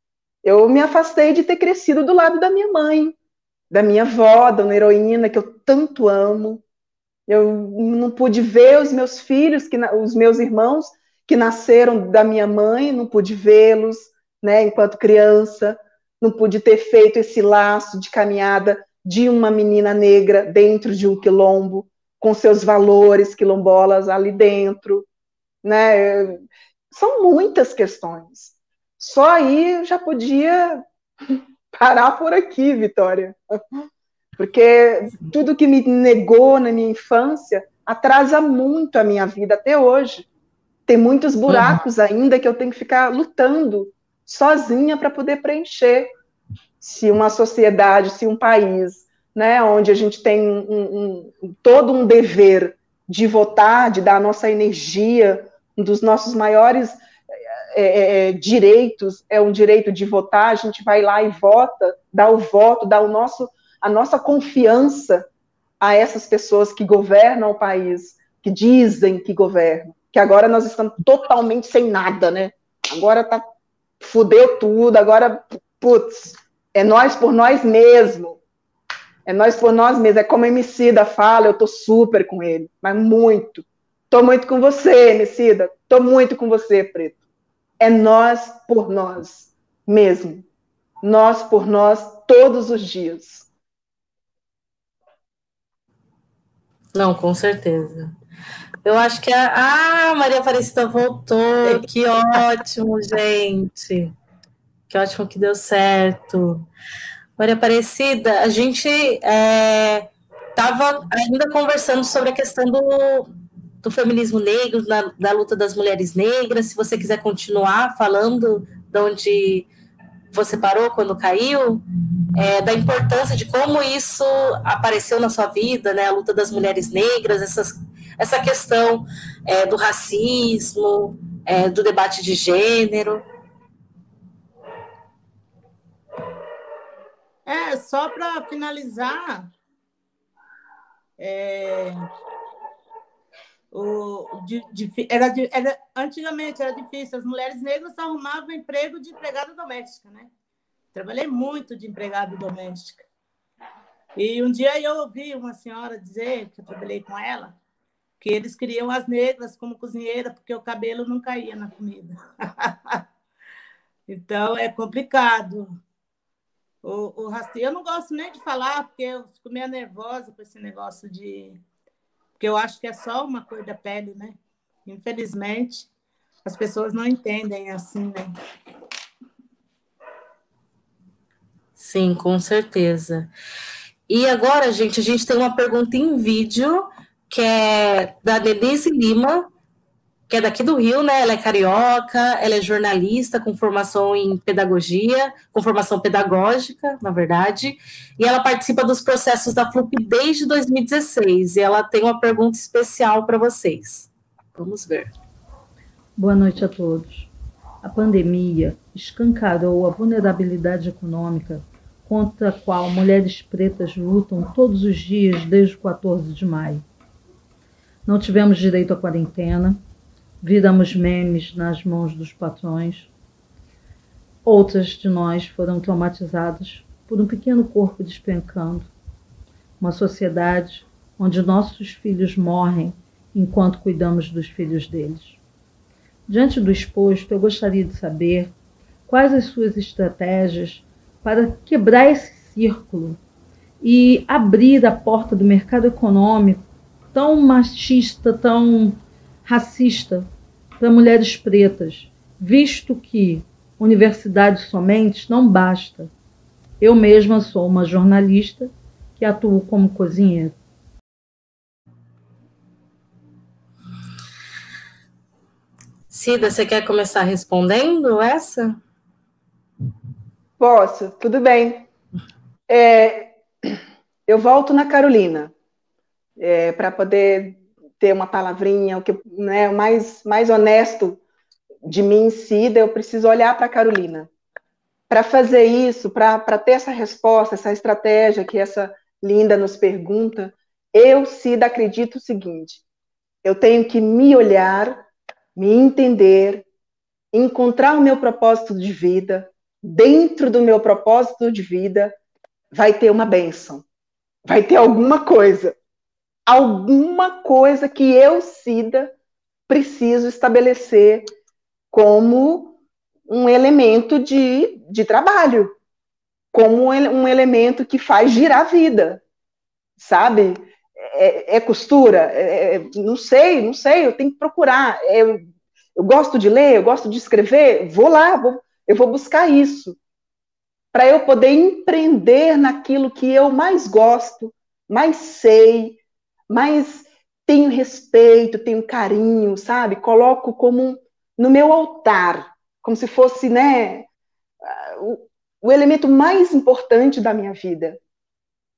Eu me afastei de ter crescido do lado da minha mãe, da minha avó, dona Heroína, que eu tanto amo. Eu não pude ver os meus filhos, que, os meus irmãos que nasceram da minha mãe, não pude vê-los, né, enquanto criança, não pude ter feito esse laço de caminhada de uma menina negra dentro de um quilombo, com seus valores quilombolas ali dentro, né? São muitas questões. Só aí eu já podia parar por aqui, Vitória. Porque tudo que me negou na minha infância atrasa muito a minha vida até hoje. Tem muitos buracos uhum. ainda que eu tenho que ficar lutando sozinha para poder preencher. Se uma sociedade, se um país, né, onde a gente tem um, um, todo um dever de votar, de dar a nossa energia, um dos nossos maiores é, é, é, direitos é um direito de votar, a gente vai lá e vota, dá o voto, dá o nosso, a nossa confiança a essas pessoas que governam o país, que dizem que governam, que agora nós estamos totalmente sem nada, né? Agora tá fudeu tudo, agora putz, é nós por nós mesmo. É nós por nós mesmos, é como a Emicida fala, eu tô super com ele, mas muito. Tô muito com você, Emicida. Tô muito com você, Preto. É nós por nós mesmo. Nós por nós todos os dias. Não, com certeza. Eu acho que a. Ah, Maria Aparecida voltou. Que ótimo, gente. Que ótimo que deu certo. Maria Aparecida, a gente estava é, ainda conversando sobre a questão do, do feminismo negro, na, da luta das mulheres negras. Se você quiser continuar falando de onde você parou quando caiu, é, da importância de como isso apareceu na sua vida, né? A luta das mulheres negras, essas, essa questão é, do racismo, é, do debate de gênero. É, só para finalizar, é, o, de, de, era, era, antigamente era difícil, as mulheres negras arrumavam emprego de empregada doméstica, né? Trabalhei muito de empregada doméstica. E um dia eu ouvi uma senhora dizer, que eu trabalhei com ela, que eles queriam as negras como cozinheira porque o cabelo não caía na comida. então é complicado. O, o eu não gosto nem de falar, porque eu fico meio nervosa com esse negócio de. Porque eu acho que é só uma cor da pele, né? Infelizmente, as pessoas não entendem assim, né? Sim, com certeza. E agora, gente, a gente tem uma pergunta em vídeo que é da Denise Lima, que é daqui do Rio, né? Ela é carioca, ela é jornalista com formação em pedagogia, com formação pedagógica, na verdade, e ela participa dos processos da FLUP desde 2016. E ela tem uma pergunta especial para vocês. Vamos ver. Boa noite a todos. A pandemia escancarou a vulnerabilidade econômica contra a qual mulheres pretas lutam todos os dias desde o 14 de maio. Não tivemos direito à quarentena, viramos memes nas mãos dos patrões. Outras de nós foram traumatizadas por um pequeno corpo despencando. Uma sociedade onde nossos filhos morrem enquanto cuidamos dos filhos deles. Diante do exposto, eu gostaria de saber quais as suas estratégias para quebrar esse círculo e abrir a porta do mercado econômico tão machista, tão racista para mulheres pretas, visto que universidade somente não basta. Eu mesma sou uma jornalista que atuo como cozinheira. Cida, você quer começar respondendo essa? Posso, tudo bem. É, eu volto na Carolina é, para poder ter uma palavrinha, o que né, mais, mais honesto de mim, Cida, eu preciso olhar para a Carolina. Para fazer isso, para ter essa resposta, essa estratégia que essa linda nos pergunta, eu, Cida, acredito o seguinte: eu tenho que me olhar, me entender, encontrar o meu propósito de vida. Dentro do meu propósito de vida, vai ter uma bênção, vai ter alguma coisa alguma coisa que eu, Cida, preciso estabelecer como um elemento de, de trabalho, como um elemento que faz girar a vida, sabe? É, é costura? É, é, não sei, não sei, eu tenho que procurar. É, eu, gosto de ler, eu gosto de escrever, vou lá, vou, eu vou buscar isso, para eu poder empreender naquilo que eu mais gosto, mais sei, mas tenho respeito, tenho carinho, sabe? Coloco como no meu altar, como se fosse, né, o, o elemento mais importante da minha vida.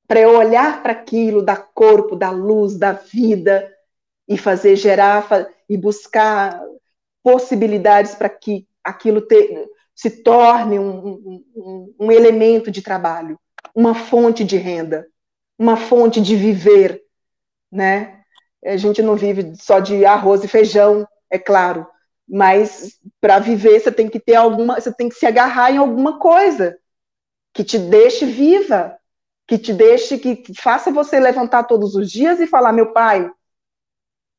Para eu olhar para aquilo, da corpo, da luz, da vida, e fazer gerar e buscar possibilidades para que aquilo te, se torne um, um, um elemento de trabalho, uma fonte de renda, uma fonte de viver, né? A gente não vive só de arroz e feijão, é claro, mas para viver você tem que ter alguma, você tem que se agarrar em alguma coisa que te deixe viva, que te deixe, que faça você levantar todos os dias e falar, meu pai,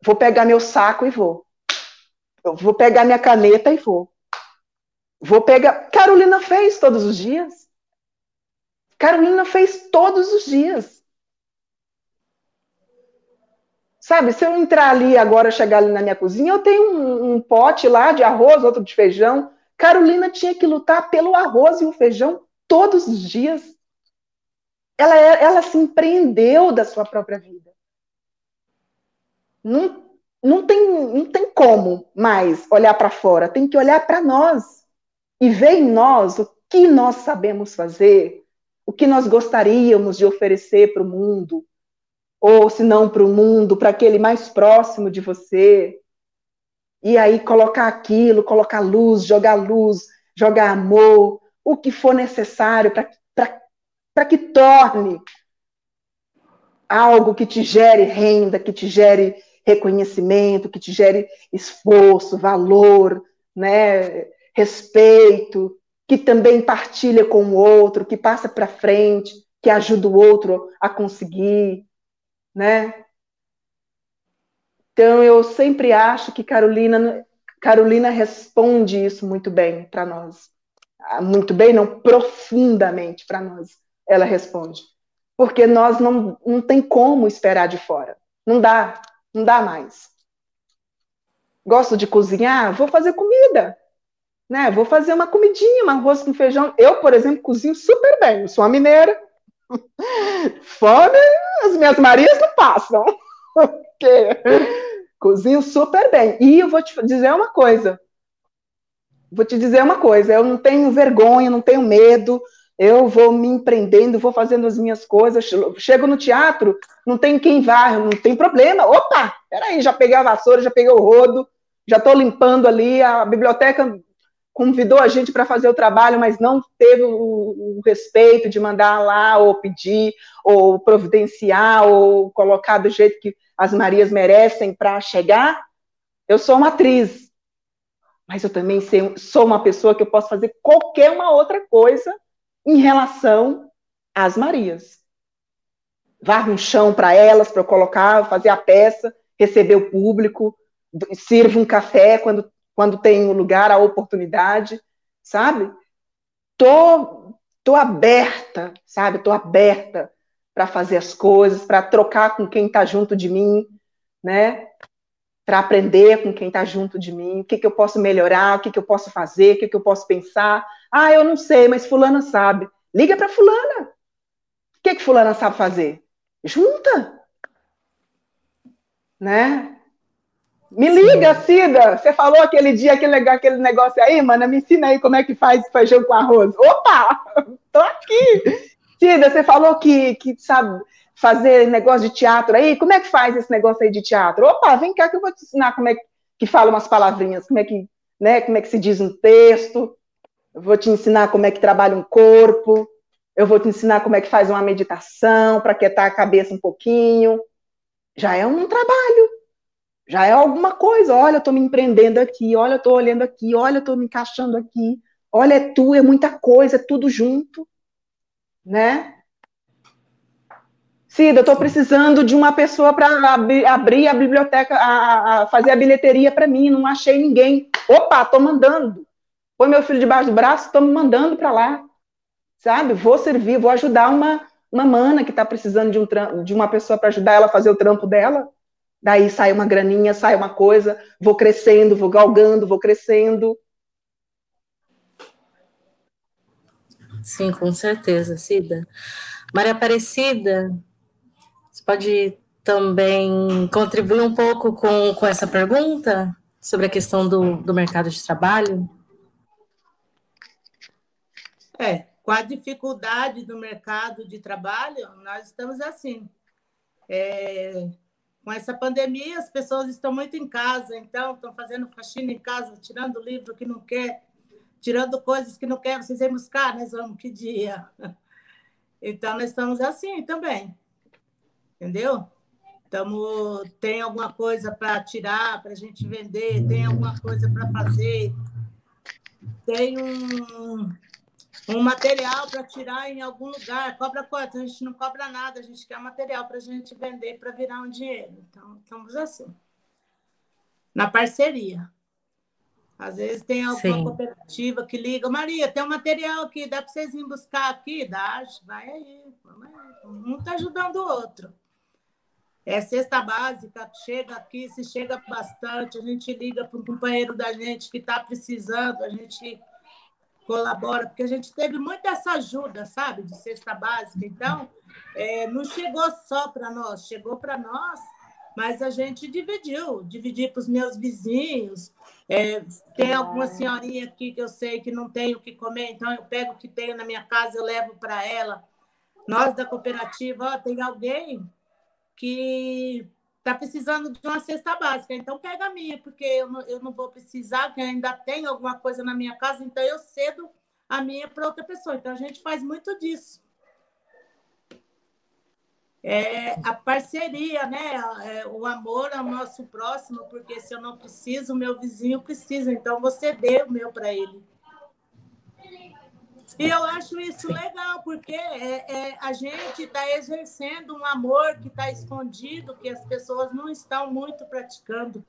vou pegar meu saco e vou. Eu vou pegar minha caneta e vou. Vou pegar. Carolina fez todos os dias. Carolina fez todos os dias. Sabe, se eu entrar ali agora, chegar ali na minha cozinha, eu tenho um, um, pote lá de arroz, outro de feijão. Carolina tinha que lutar pelo arroz e o feijão todos os dias. Ela, é, ela se empreendeu da sua própria vida. Não, não, tem, não tem como mais olhar para fora, tem que olhar para nós e ver em nós o que nós sabemos fazer, o que nós gostaríamos de oferecer para o mundo, ou se não para o mundo, para aquele mais próximo de você. E aí colocar aquilo, colocar luz, jogar luz, jogar amor, o que for necessário para que torne algo que te gere renda, que te gere reconhecimento, que te gere esforço, valor, né, respeito, que também partilha com o outro, que passa para frente, que ajuda o outro a conseguir, né? Então eu sempre acho que Carolina Carolina responde isso muito bem para nós. Ah, muito bem, não profundamente para nós. Ela responde. Porque nós não, não tem como esperar de fora. Não dá, não dá mais. Gosto de cozinhar, vou fazer comida. Né? Vou fazer uma comidinha, um arroz com feijão. Eu, por exemplo, cozinho super bem. Eu sou uma mineira. Fome, as minhas Marias não passam. Porque cozinho super bem. E eu vou te dizer uma coisa. Vou te dizer uma coisa. Eu não tenho vergonha, não tenho medo. Eu vou me empreendendo, vou fazendo as minhas coisas. Chego no teatro, não tem quem vá, não tem problema. Opa, peraí, já peguei a vassoura, já peguei o rodo, já estou limpando ali. A biblioteca convidou a gente para fazer o trabalho, mas não teve o, o, respeito de mandar lá, ou pedir, ou providenciar, ou colocar do jeito que as Marias merecem para chegar. Eu sou uma atriz, mas eu também sou uma pessoa que eu posso fazer qualquer uma outra coisa em relação às Marias. Varre um chão para elas, para eu colocar, fazer a peça, receber o público, sirvo um café quando quando tem o lugar, a oportunidade, sabe? Tô, tô aberta, sabe? Tô aberta para fazer as coisas, para trocar com quem está junto de mim, né? Para aprender com quem está junto de mim, o que, que eu posso melhorar, o que, que eu posso fazer, o que, que eu posso pensar. Ah, eu não sei, mas fulana sabe. Liga para fulana. O que, que fulana sabe fazer? Junta. Né? Me liga, Cida. Você falou aquele dia aquele, aquele negócio aí, mano. Me ensina aí como é que faz feijão com arroz. Opa! Tô aqui. Cida, você falou que, que sabe fazer negócio de teatro aí. Como é que faz esse negócio aí de teatro? Opa, vem cá que eu vou te ensinar como é que fala umas palavrinhas, como é que, né, como é que se diz um texto. Eu vou te ensinar como é que trabalha um corpo. Eu vou te ensinar como é que faz uma meditação para quietar a cabeça um pouquinho. Já é um trabalho já é alguma coisa. Olha, eu estou me empreendendo aqui, olha, eu estou olhando aqui, olha, eu estou me encaixando aqui. Olha, é tu, é muita coisa, é tudo junto, né? Cida, eu estou precisando de uma pessoa para ab abrir a biblioteca, a, a fazer a bilheteria para mim, não achei ninguém. Opa, estou mandando. Põe meu filho debaixo do braço, estou me mandando para lá. Sabe? Vou servir, vou ajudar uma, uma mana que está precisando de, um de uma pessoa para ajudar ela a fazer o trampo dela. Daí sai uma graninha, sai uma coisa, vou crescendo, vou galgando, vou crescendo. Sim, com certeza, Cida. Maria Aparecida, você pode também contribuir um pouco com, com essa pergunta sobre a questão do, do mercado de trabalho? É, com a dificuldade do mercado de trabalho, nós estamos assim. É, com essa pandemia, as pessoas estão muito em casa, então estão fazendo faxina em casa, tirando livro que não quer, tirando coisas que não quer, vocês vêm buscar, nós vamos que dia. Então, nós estamos assim também, entendeu? Estamos, tem alguma coisa para tirar, para a gente vender, tem alguma coisa para fazer, tem um, um material para tirar em algum lugar. Cobra quanto? A gente não cobra nada, a gente quer material para a gente vender para virar um dinheiro. Então, estamos assim. Na parceria. Às vezes tem alguma Sim. cooperativa que liga, Maria, tem um material aqui, dá para vocês irem buscar aqui? Dá, vai aí, vamos aí. Um está ajudando o outro. É cesta básica, chega aqui, se chega bastante, a gente liga para um companheiro da gente que está precisando, a gente colabora, porque a gente teve muita essa ajuda, sabe, de cesta básica. Então, é, não chegou só para nós, chegou para nós, mas a gente dividiu, dividi para os meus vizinhos. É, tem alguma senhorinha aqui que eu sei que não tem o que comer, então eu pego o que tenho na minha casa, eu levo para ela. Nós da cooperativa, ó, tem alguém que está precisando de uma cesta básica, então pega a minha, porque eu não, eu não vou precisar, porque ainda tem alguma coisa na minha casa, então eu cedo a minha para outra pessoa. Então a gente faz muito disso. É, a parceria, né? É, o amor ao nosso próximo, porque se eu não preciso, o meu vizinho precisa, então você dê o meu para ele. E eu acho isso legal, porque é, é a gente está exercendo um amor que está escondido, que as pessoas não estão muito praticando.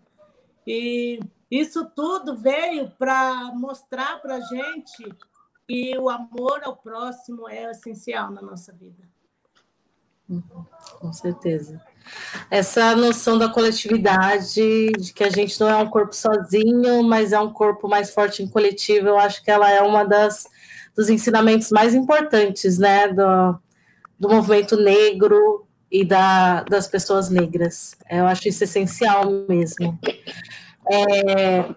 E isso tudo veio para mostrar para a gente que o amor ao próximo é essencial na nossa vida. Com certeza. Essa noção da coletividade, de que a gente não é um corpo sozinho, mas é um corpo mais forte em coletivo, eu acho que ela é uma das dos ensinamentos mais importantes, né, do, do movimento negro e da, das pessoas negras. Eu acho isso essencial mesmo. É,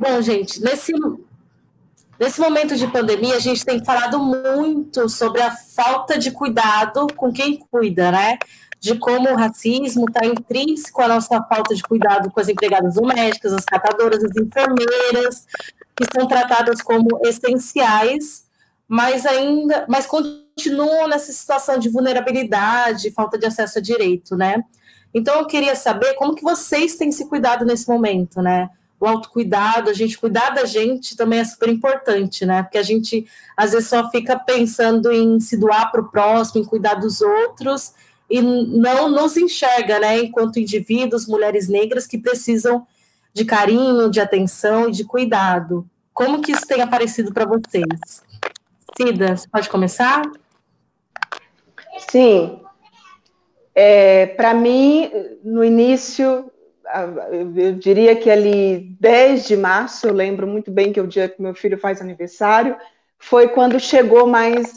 bom, gente, nesse Nesse momento de pandemia, a gente tem falado muito sobre a falta de cuidado com quem cuida, né? De como o racismo está intrínseco à nossa falta de cuidado com as empregadas domésticas, as catadoras, as enfermeiras, que são tratadas como essenciais, mas ainda, mas continuam nessa situação de vulnerabilidade, falta de acesso a direito, né? Então eu queria saber como que vocês têm se cuidado nesse momento, né? o autocuidado, a gente cuidar da gente também é super importante, né? Porque a gente às vezes só fica pensando em se doar para o próximo, em cuidar dos outros e não nos enxerga, né? Enquanto indivíduos, mulheres negras que precisam de carinho, de atenção e de cuidado. Como que isso tem aparecido para vocês? Cida, você pode começar? Sim. É, para mim, no início, eu diria que ali 10 de março, eu lembro muito bem que é o dia que meu filho faz aniversário, foi quando chegou mais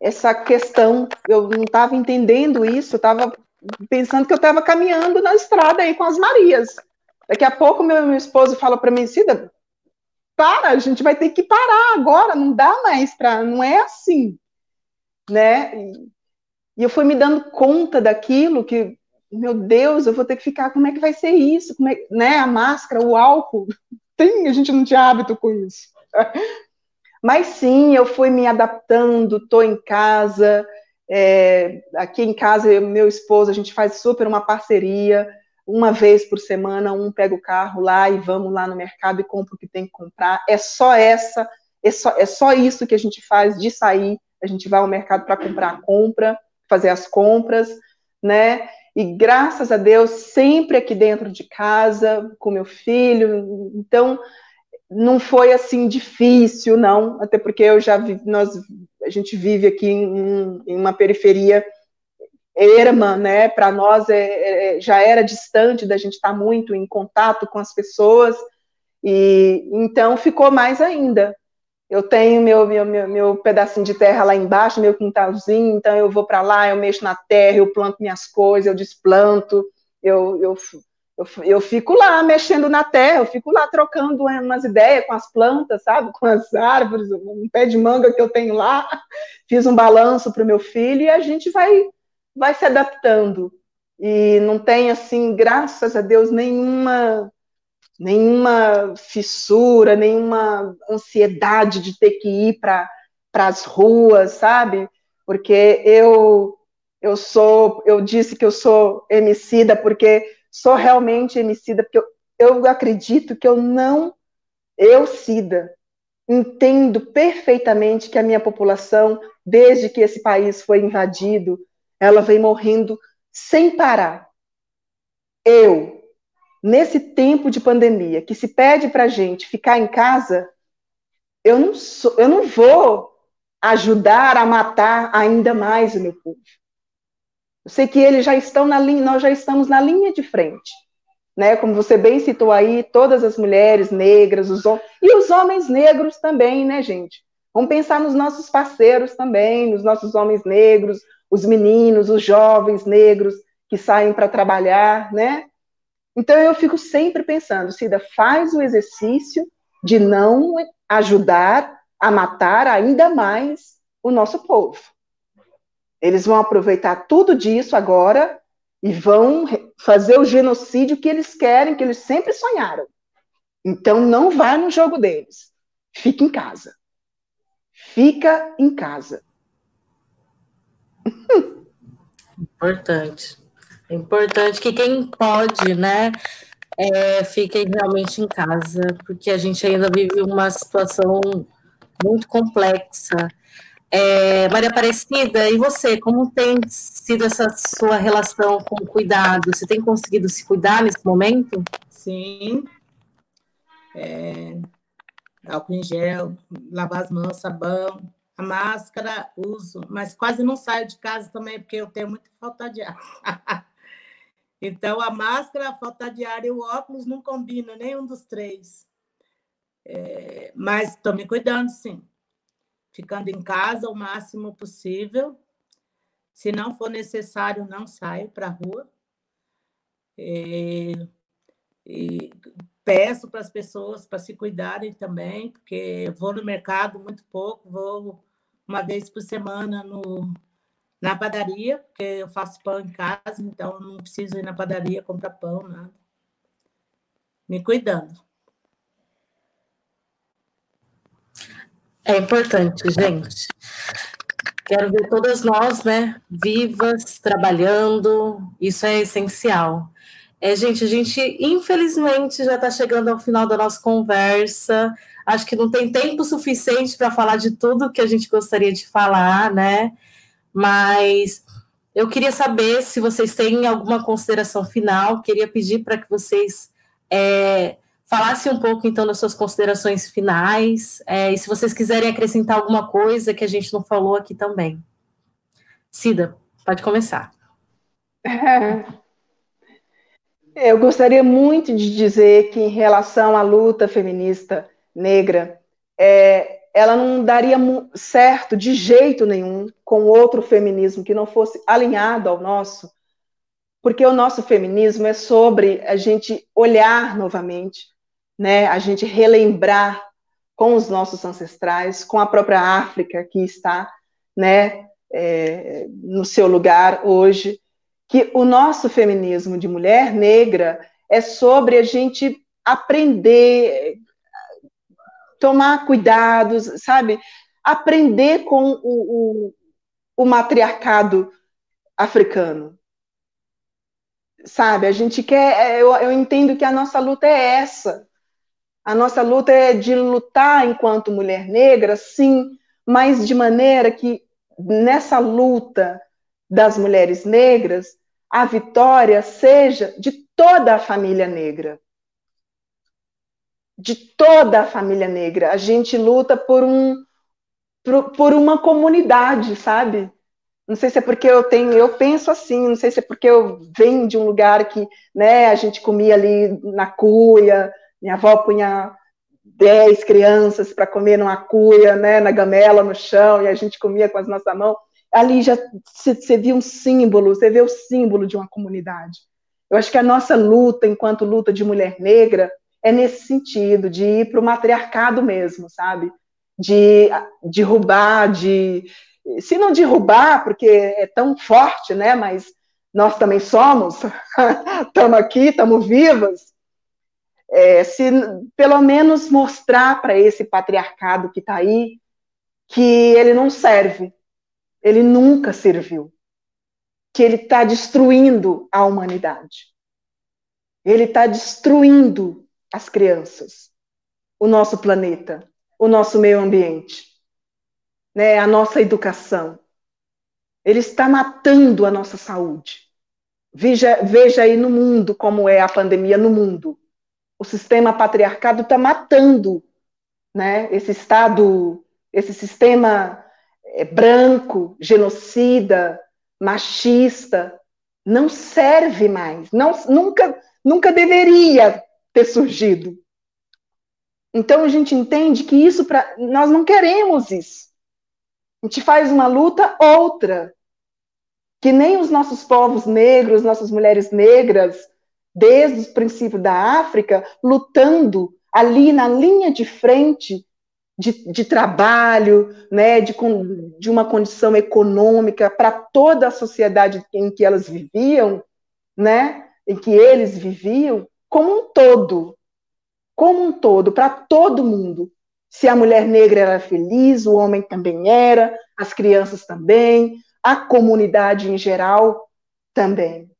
essa questão, eu não estava entendendo isso, eu estava pensando que eu estava caminhando na estrada aí com as Marias. Daqui a pouco meu, meu esposo fala para mim, Cida, para, a gente vai ter que parar agora, não dá mais para, não é assim, né? E eu fui me dando conta daquilo que meu Deus, eu vou ter que ficar, como é que vai ser isso? Como é, né, a máscara, o álcool, tem, a gente não tinha hábito com isso. Mas sim, eu fui me adaptando, estou em casa, é, aqui em casa, eu, meu esposo, a gente faz super uma parceria, uma vez por semana, um pega o carro lá e vamos lá no mercado e compra o que tem que comprar. É só essa, é só, é só isso que a gente faz de sair, a gente vai ao mercado para comprar a compra, fazer as compras, né? E graças a Deus, sempre aqui dentro de casa, com meu filho. Então, não foi assim difícil, não, até porque eu já vi, nós, a gente vive aqui em, em uma periferia erma, né? Para nós é, é, já era distante da gente estar tá muito em contato com as pessoas, e então ficou mais ainda. Eu tenho meu, meu, meu, meu, pedacinho de terra lá embaixo, meu quintalzinho, então eu vou para lá, eu mexo na terra, eu planto minhas coisas, eu desplanto, eu, eu, eu, eu fico lá mexendo na terra, eu fico lá trocando umas ideias com as plantas, sabe? Com as árvores, um pé de manga que eu tenho lá, fiz um balanço para o meu filho e a gente vai, vai se adaptando. E não tem, assim, graças a Deus, nenhuma nenhuma fissura, nenhuma ansiedade de ter que ir para as ruas, sabe? Porque eu eu sou, eu disse que eu sou emicida porque sou realmente emicida porque eu, eu acredito que eu não eu Cida entendo perfeitamente que a minha população, desde que esse país foi invadido, ela vem morrendo sem parar. Eu, nesse tempo de pandemia, que se pede para a gente ficar em casa, eu não, sou, eu não vou ajudar a matar ainda mais o meu povo. Eu sei que eles já estão na linha, nós já estamos na linha de frente. Né, como você bem citou aí, todas as mulheres negras, os e os homens negros também, né, gente? Vamos pensar nos nossos parceiros também, nos nossos homens negros, os meninos, os jovens negros que saem para trabalhar, né? Então eu fico sempre pensando, Cida, faz o exercício de não ajudar a matar ainda mais o nosso povo. Eles vão aproveitar tudo disso agora e vão fazer o genocídio que eles querem, que eles sempre sonharam. Então não vá no jogo deles. Fica em casa. Fica em casa. Importante. Importante que quem pode, né, é, realmente em casa, porque a gente ainda vive uma situação muito complexa. É, Maria Aparecida, e você, como tem sido essa sua relação com o cuidado? Você tem conseguido se cuidar nesse momento? Sim. É, álcool em gel, lavar as mãos, sabão, a máscara uso, mas quase não saio de casa também, porque eu tenho muita falta de ar. então, a máscara, a falta de ar e o óculos não combinam, nenhum dos três. É, mas estou me cuidando, sim ficando em casa o máximo possível. Se não for necessário, não saio para a rua. É, e peço para as pessoas para se cuidarem também, porque vou no mercado muito pouco, vou uma vez por semana no, na padaria, porque eu faço pão em casa, então não preciso ir na padaria comprar pão, nada. Me cuidando. É importante, gente. Quero ver todas nós, né, vivas, trabalhando, isso é essencial. É, gente, a gente infelizmente já está chegando ao final da nossa conversa. Acho que não tem tempo suficiente para falar de tudo que a gente gostaria de falar, né? Mas eu queria saber se vocês têm alguma consideração final. Queria pedir para que vocês é, falasse um pouco, então, das suas considerações finais, é, e se vocês quiserem acrescentar alguma coisa que a gente não falou aqui também. Cida, pode começar. Eu gostaria muito de dizer que, em relação à luta feminista negra, é, ela não daria certo de jeito nenhum com outro feminismo que não fosse alinhado ao nosso, porque o nosso feminismo é sobre a gente olhar novamente né, a gente relembrar com os nossos ancestrais, com a própria África que está, né, é, no seu lugar hoje, que o nosso feminismo de mulher negra é sobre a gente aprender, tomar cuidados, sabe? Aprender com o, o, o matriarcado africano. Sabe, a gente quer, eu, eu entendo que a nossa luta é essa, a nossa luta é de lutar enquanto mulher negra, sim, mas de maneira que nessa luta das mulheres negras, a vitória seja de toda a família negra. De toda a família negra. A gente luta por um por, por uma comunidade, sabe? Não sei se é porque eu tenho, eu penso assim, não sei se é porque eu venho de um lugar que, né, a gente comia ali na cuia, minha avó punha dez crianças para comer numa cuia, né, na gamela, no chão, e a gente comia com as nossas mãos. Ali já você via um símbolo, você vê o símbolo de uma comunidade. Eu acho que a nossa luta, enquanto luta de mulher negra, é nesse sentido, de ir para o matriarcado mesmo, sabe? De derrubar, de. Se não derrubar, porque é tão forte, né? Mas nós também somos, estamos aqui, estamos vivas, é, se pelo menos mostrar para esse patriarcado que está aí que ele não serve, ele nunca serviu, que ele está destruindo a humanidade, ele está destruindo as crianças, o nosso planeta, o nosso meio ambiente, né, a nossa educação. Ele está matando a nossa saúde. Veja, veja aí no mundo como é a pandemia no mundo. O sistema patriarcado está matando né, esse Estado, esse sistema é, branco, genocida, machista, não serve mais, não, nunca, nunca deveria ter surgido. Então a gente entende que isso para nós não queremos isso. A gente faz uma luta outra, que nem os nossos povos negros, nossas mulheres negras, desde o princípio da África, lutando ali na linha de frente de, de trabalho, né, de, de uma condição econômica para toda a sociedade em que elas viviam, né, em que eles viviam, como um todo, como um todo, para todo mundo. Se a mulher negra era feliz, o homem também era, as crianças também, a comunidade em geral também.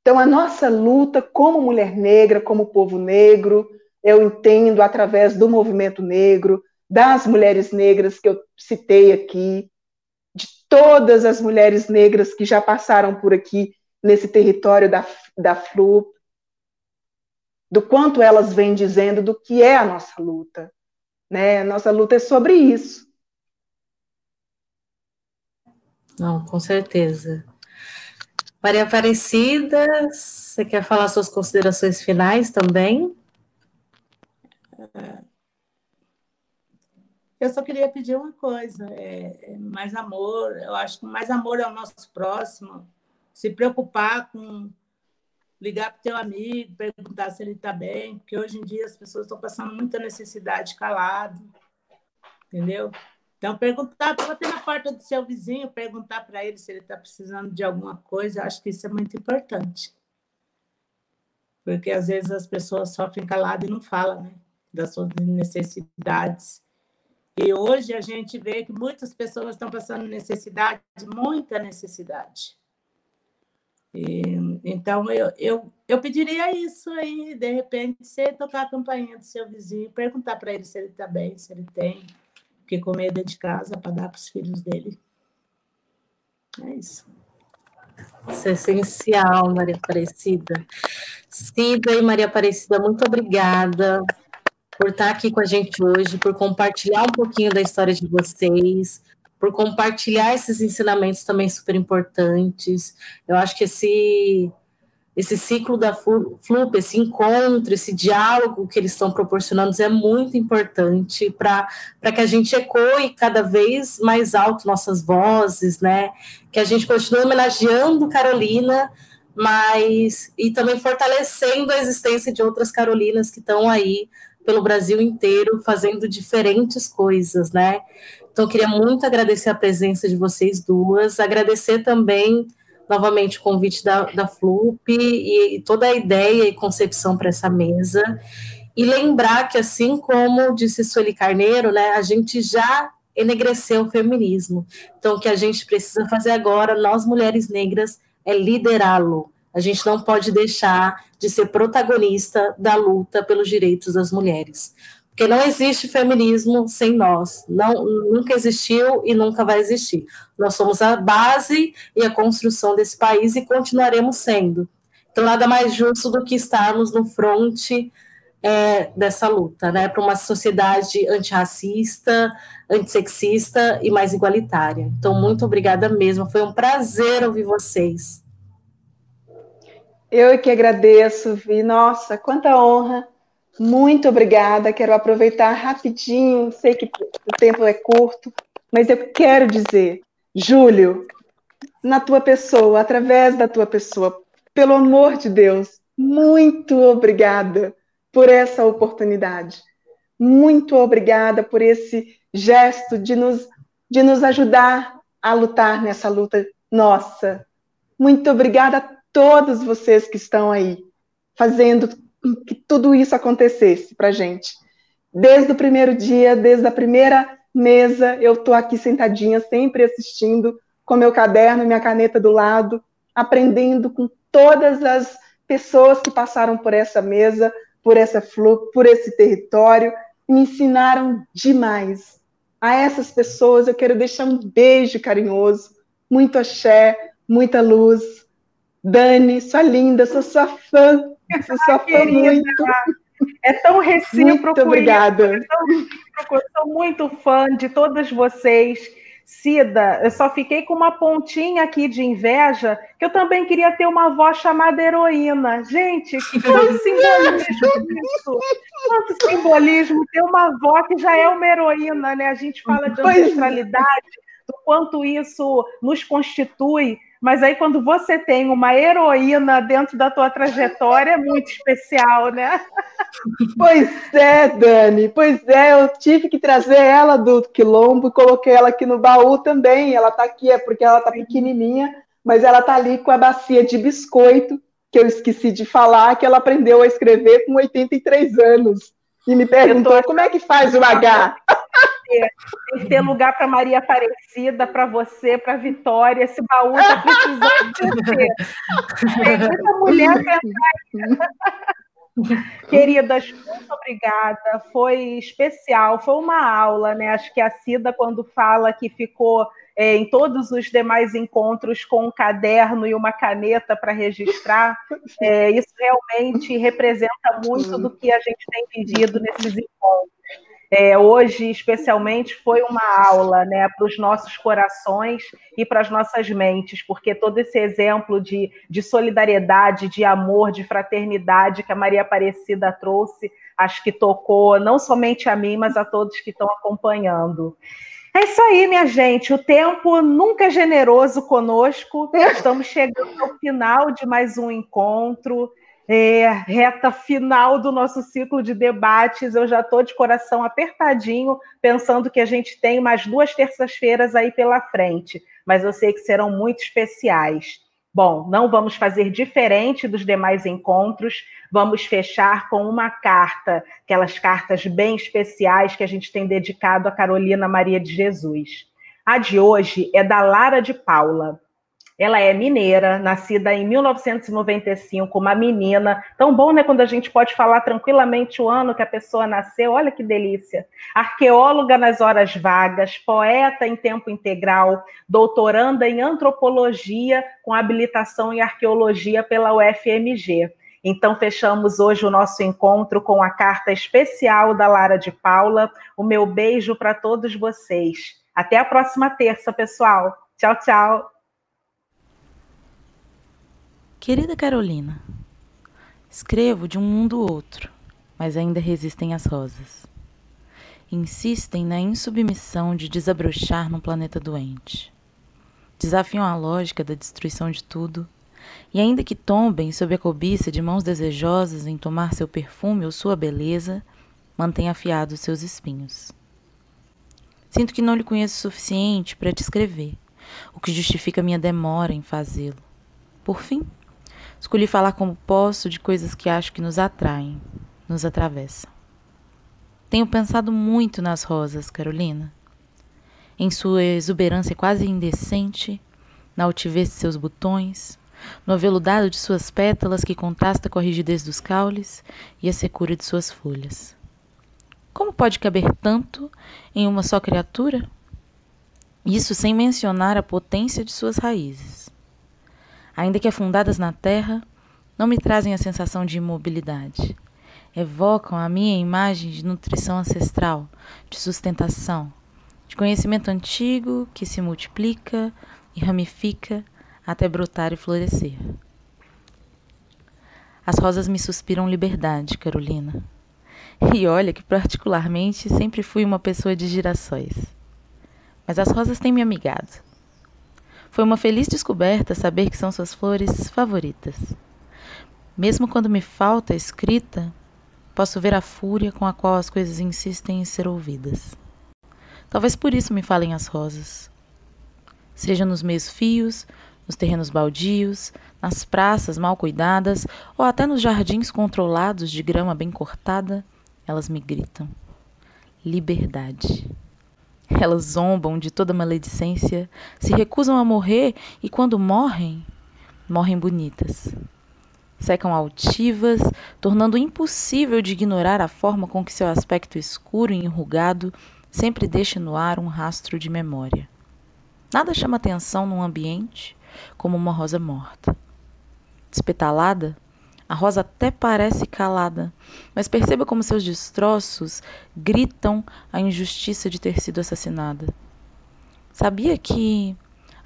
Então, a nossa luta como mulher negra, como povo negro, eu entendo através do movimento negro, das mulheres negras que eu citei aqui, de todas as mulheres negras que já passaram por aqui nesse território da, da FLUP, do quanto elas vêm dizendo do que é a nossa luta. Né? A nossa luta é sobre isso. Não, com certeza. Maria Aparecida, você quer falar suas considerações finais também? Eu só queria pedir uma coisa, é, é mais amor. Eu acho que mais amor ao nosso próximo, se preocupar com ligar para o teu amigo, perguntar se ele está bem, porque hoje em dia as pessoas estão passando muita necessidade calado, entendeu? Então, perguntar, bater na porta do seu vizinho, perguntar para ele se ele está precisando de alguma coisa, eu acho que isso é muito importante. Porque às vezes as pessoas sofrem calado e não falam né, das suas necessidades. E hoje a gente vê que muitas pessoas estão passando necessidade, muita necessidade. E, então, eu, eu, eu pediria isso aí, de repente, você tocar a campainha do seu vizinho, perguntar para ele se ele está bem, se ele tem que comer dentro de casa para dar para os filhos dele. É isso. Isso é essencial, Maria Aparecida. Cida e Maria Aparecida, muito obrigada por estar aqui com a gente hoje, por compartilhar um pouquinho da história de vocês, por compartilhar esses ensinamentos também super importantes. Eu acho que esse esse ciclo da FLUP, esse encontro, esse diálogo que eles estão proporcionando é muito importante para que a gente ecoe cada vez mais alto nossas vozes, né? Que a gente continue homenageando Carolina, mas e também fortalecendo a existência de outras Carolinas que estão aí pelo Brasil inteiro fazendo diferentes coisas, né? Então, queria muito agradecer a presença de vocês duas, agradecer também novamente o convite da, da FLUP e, e toda a ideia e concepção para essa mesa. E lembrar que, assim como disse Sueli Carneiro, né, a gente já enegreceu o feminismo. Então, o que a gente precisa fazer agora, nós mulheres negras, é liderá-lo. A gente não pode deixar de ser protagonista da luta pelos direitos das mulheres. Porque não existe feminismo sem nós. Não, nunca existiu e nunca vai existir. Nós somos a base e a construção desse país e continuaremos sendo. Então, nada mais justo do que estarmos no fronte é, dessa luta, né, para uma sociedade antirracista, antissexista e mais igualitária. Então, muito obrigada mesmo. Foi um prazer ouvir vocês. Eu que agradeço, Vi. Nossa, quanta honra muito obrigada. Quero aproveitar rapidinho, sei que o tempo é curto, mas eu quero dizer, Júlio, na tua pessoa, através da tua pessoa, pelo amor de Deus, muito obrigada por essa oportunidade. Muito obrigada por esse gesto de nos, de nos ajudar a lutar nessa luta nossa. Muito obrigada a todos vocês que estão aí fazendo que tudo isso acontecesse para gente. Desde o primeiro dia, desde a primeira mesa, eu estou aqui sentadinha, sempre assistindo, com meu caderno, minha caneta do lado, aprendendo com todas as pessoas que passaram por essa mesa, por essa flu, por esse território, me ensinaram demais. A essas pessoas eu quero deixar um beijo carinhoso, muito axé, muita luz. Dani, sua linda, sou sua fã, você só foi muito. É tão recíproco. Muito obrigada. É tão recíproco. Eu sou muito fã de todas vocês. Cida, eu só fiquei com uma pontinha aqui de inveja, que eu também queria ter uma avó chamada heroína. Gente, quanto simbolismo isso! Quanto simbolismo ter uma avó que já é uma heroína, né? A gente fala de é. ancestralidade, do quanto isso nos constitui, mas aí quando você tem uma heroína dentro da tua trajetória, é muito especial, né? Pois é, Dani, pois é, eu tive que trazer ela do quilombo e coloquei ela aqui no baú também. Ela está aqui, é porque ela está pequenininha, mas ela está ali com a bacia de biscoito, que eu esqueci de falar, que ela aprendeu a escrever com 83 anos. E me perguntou como é que faz o H ter, tem que ter lugar para Maria Aparecida, para você, para Vitória. Esse baú está precisando de você. Tem muita mulher que Queridas, muito obrigada. Foi especial, foi uma aula, né? Acho que a Cida, quando fala que ficou é, em todos os demais encontros com um caderno e uma caneta para registrar, é, isso realmente representa muito do que a gente tem vivido nesses encontros. É, hoje, especialmente, foi uma aula né, para os nossos corações e para as nossas mentes, porque todo esse exemplo de, de solidariedade, de amor, de fraternidade que a Maria Aparecida trouxe, acho que tocou não somente a mim, mas a todos que estão acompanhando. É isso aí, minha gente. O tempo nunca é generoso conosco. Estamos chegando ao final de mais um encontro é, reta final do nosso ciclo de debates. Eu já estou de coração apertadinho, pensando que a gente tem mais duas terças-feiras aí pela frente, mas eu sei que serão muito especiais. Bom, não vamos fazer diferente dos demais encontros, vamos fechar com uma carta, aquelas cartas bem especiais que a gente tem dedicado a Carolina Maria de Jesus. A de hoje é da Lara de Paula. Ela é mineira, nascida em 1995, uma menina. Tão bom, né, quando a gente pode falar tranquilamente o ano que a pessoa nasceu. Olha que delícia. Arqueóloga nas horas vagas, poeta em tempo integral, doutoranda em antropologia com habilitação em arqueologia pela UFMG. Então, fechamos hoje o nosso encontro com a carta especial da Lara de Paula. O meu beijo para todos vocês. Até a próxima terça, pessoal. Tchau, tchau. Querida Carolina, escrevo de um mundo outro, mas ainda resistem as rosas. Insistem na insubmissão de desabrochar num planeta doente. Desafiam a lógica da destruição de tudo, e ainda que tombem sob a cobiça de mãos desejosas em tomar seu perfume ou sua beleza, mantêm afiados seus espinhos. Sinto que não lhe conheço o suficiente para te escrever, o que justifica minha demora em fazê-lo. Por fim, Escolhi falar como posso de coisas que acho que nos atraem, nos atravessam. Tenho pensado muito nas rosas, Carolina. Em sua exuberância quase indecente, na altivez de seus botões, no aveludado de suas pétalas que contrasta com a rigidez dos caules e a secura de suas folhas. Como pode caber tanto em uma só criatura? Isso sem mencionar a potência de suas raízes ainda que afundadas na terra, não me trazem a sensação de imobilidade. Evocam a minha imagem de nutrição ancestral, de sustentação, de conhecimento antigo que se multiplica e ramifica até brotar e florescer. As rosas me suspiram liberdade, Carolina. E olha que, particularmente, sempre fui uma pessoa de girassóis. Mas as rosas têm me amigado. Foi uma feliz descoberta saber que são suas flores favoritas. Mesmo quando me falta escrita, posso ver a fúria com a qual as coisas insistem em ser ouvidas. Talvez por isso me falem as rosas. Seja nos meios fios, nos terrenos baldios, nas praças mal cuidadas ou até nos jardins controlados de grama bem cortada, elas me gritam: liberdade. Elas zombam de toda maledicência, se recusam a morrer e, quando morrem, morrem bonitas. Secam altivas, tornando impossível de ignorar a forma com que seu aspecto escuro e enrugado sempre deixa no ar um rastro de memória. Nada chama atenção num ambiente como uma rosa morta. Despetalada, a rosa até parece calada, mas perceba como seus destroços gritam a injustiça de ter sido assassinada. Sabia que,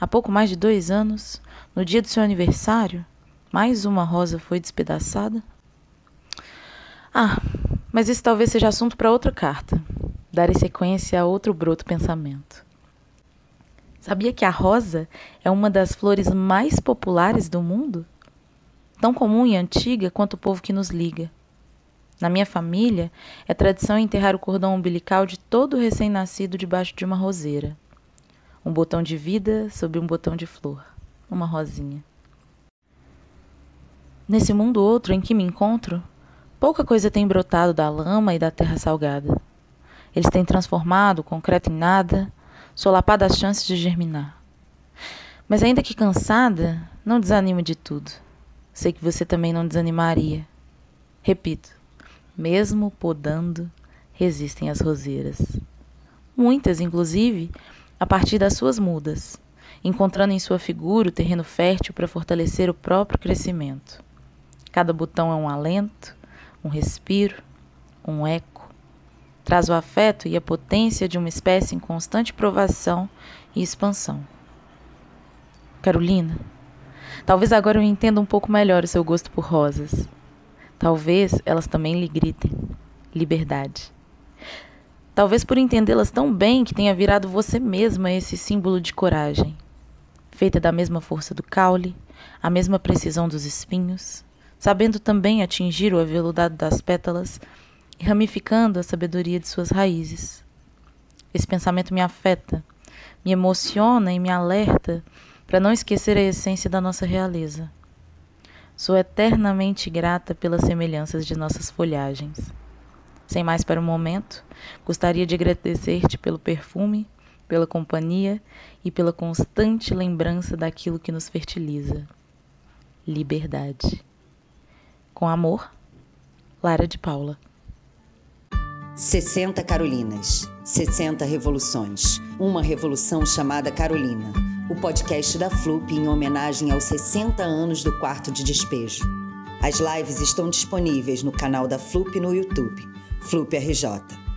há pouco mais de dois anos, no dia do seu aniversário, mais uma rosa foi despedaçada? Ah, mas isso talvez seja assunto para outra carta. Dar sequência a outro broto pensamento. Sabia que a rosa é uma das flores mais populares do mundo? Tão comum e antiga quanto o povo que nos liga. Na minha família, é tradição enterrar o cordão umbilical de todo recém-nascido debaixo de uma roseira. Um botão de vida sob um botão de flor, uma rosinha. Nesse mundo outro em que me encontro, pouca coisa tem brotado da lama e da terra salgada. Eles têm transformado o concreto em nada, solapado as chances de germinar. Mas ainda que cansada, não desanimo de tudo. Sei que você também não desanimaria. Repito, mesmo podando, resistem às roseiras. Muitas, inclusive, a partir das suas mudas, encontrando em sua figura o terreno fértil para fortalecer o próprio crescimento. Cada botão é um alento, um respiro, um eco. Traz o afeto e a potência de uma espécie em constante provação e expansão. Carolina, talvez agora eu entenda um pouco melhor o seu gosto por rosas. Talvez elas também lhe gritem liberdade. Talvez por entendê-las tão bem que tenha virado você mesma esse símbolo de coragem, feita da mesma força do caule, a mesma precisão dos espinhos, sabendo também atingir o aveludado das pétalas e ramificando a sabedoria de suas raízes. Esse pensamento me afeta, me emociona e me alerta para não esquecer a essência da nossa realeza. Sou eternamente grata pelas semelhanças de nossas folhagens. Sem mais para o momento, gostaria de agradecer-te pelo perfume, pela companhia e pela constante lembrança daquilo que nos fertiliza. Liberdade. Com amor, Lara de Paula. 60 Carolinas, 60 revoluções. Uma revolução chamada Carolina. O podcast da FLUP em homenagem aos 60 anos do quarto de despejo. As lives estão disponíveis no canal da FLUP no YouTube. Flup RJ.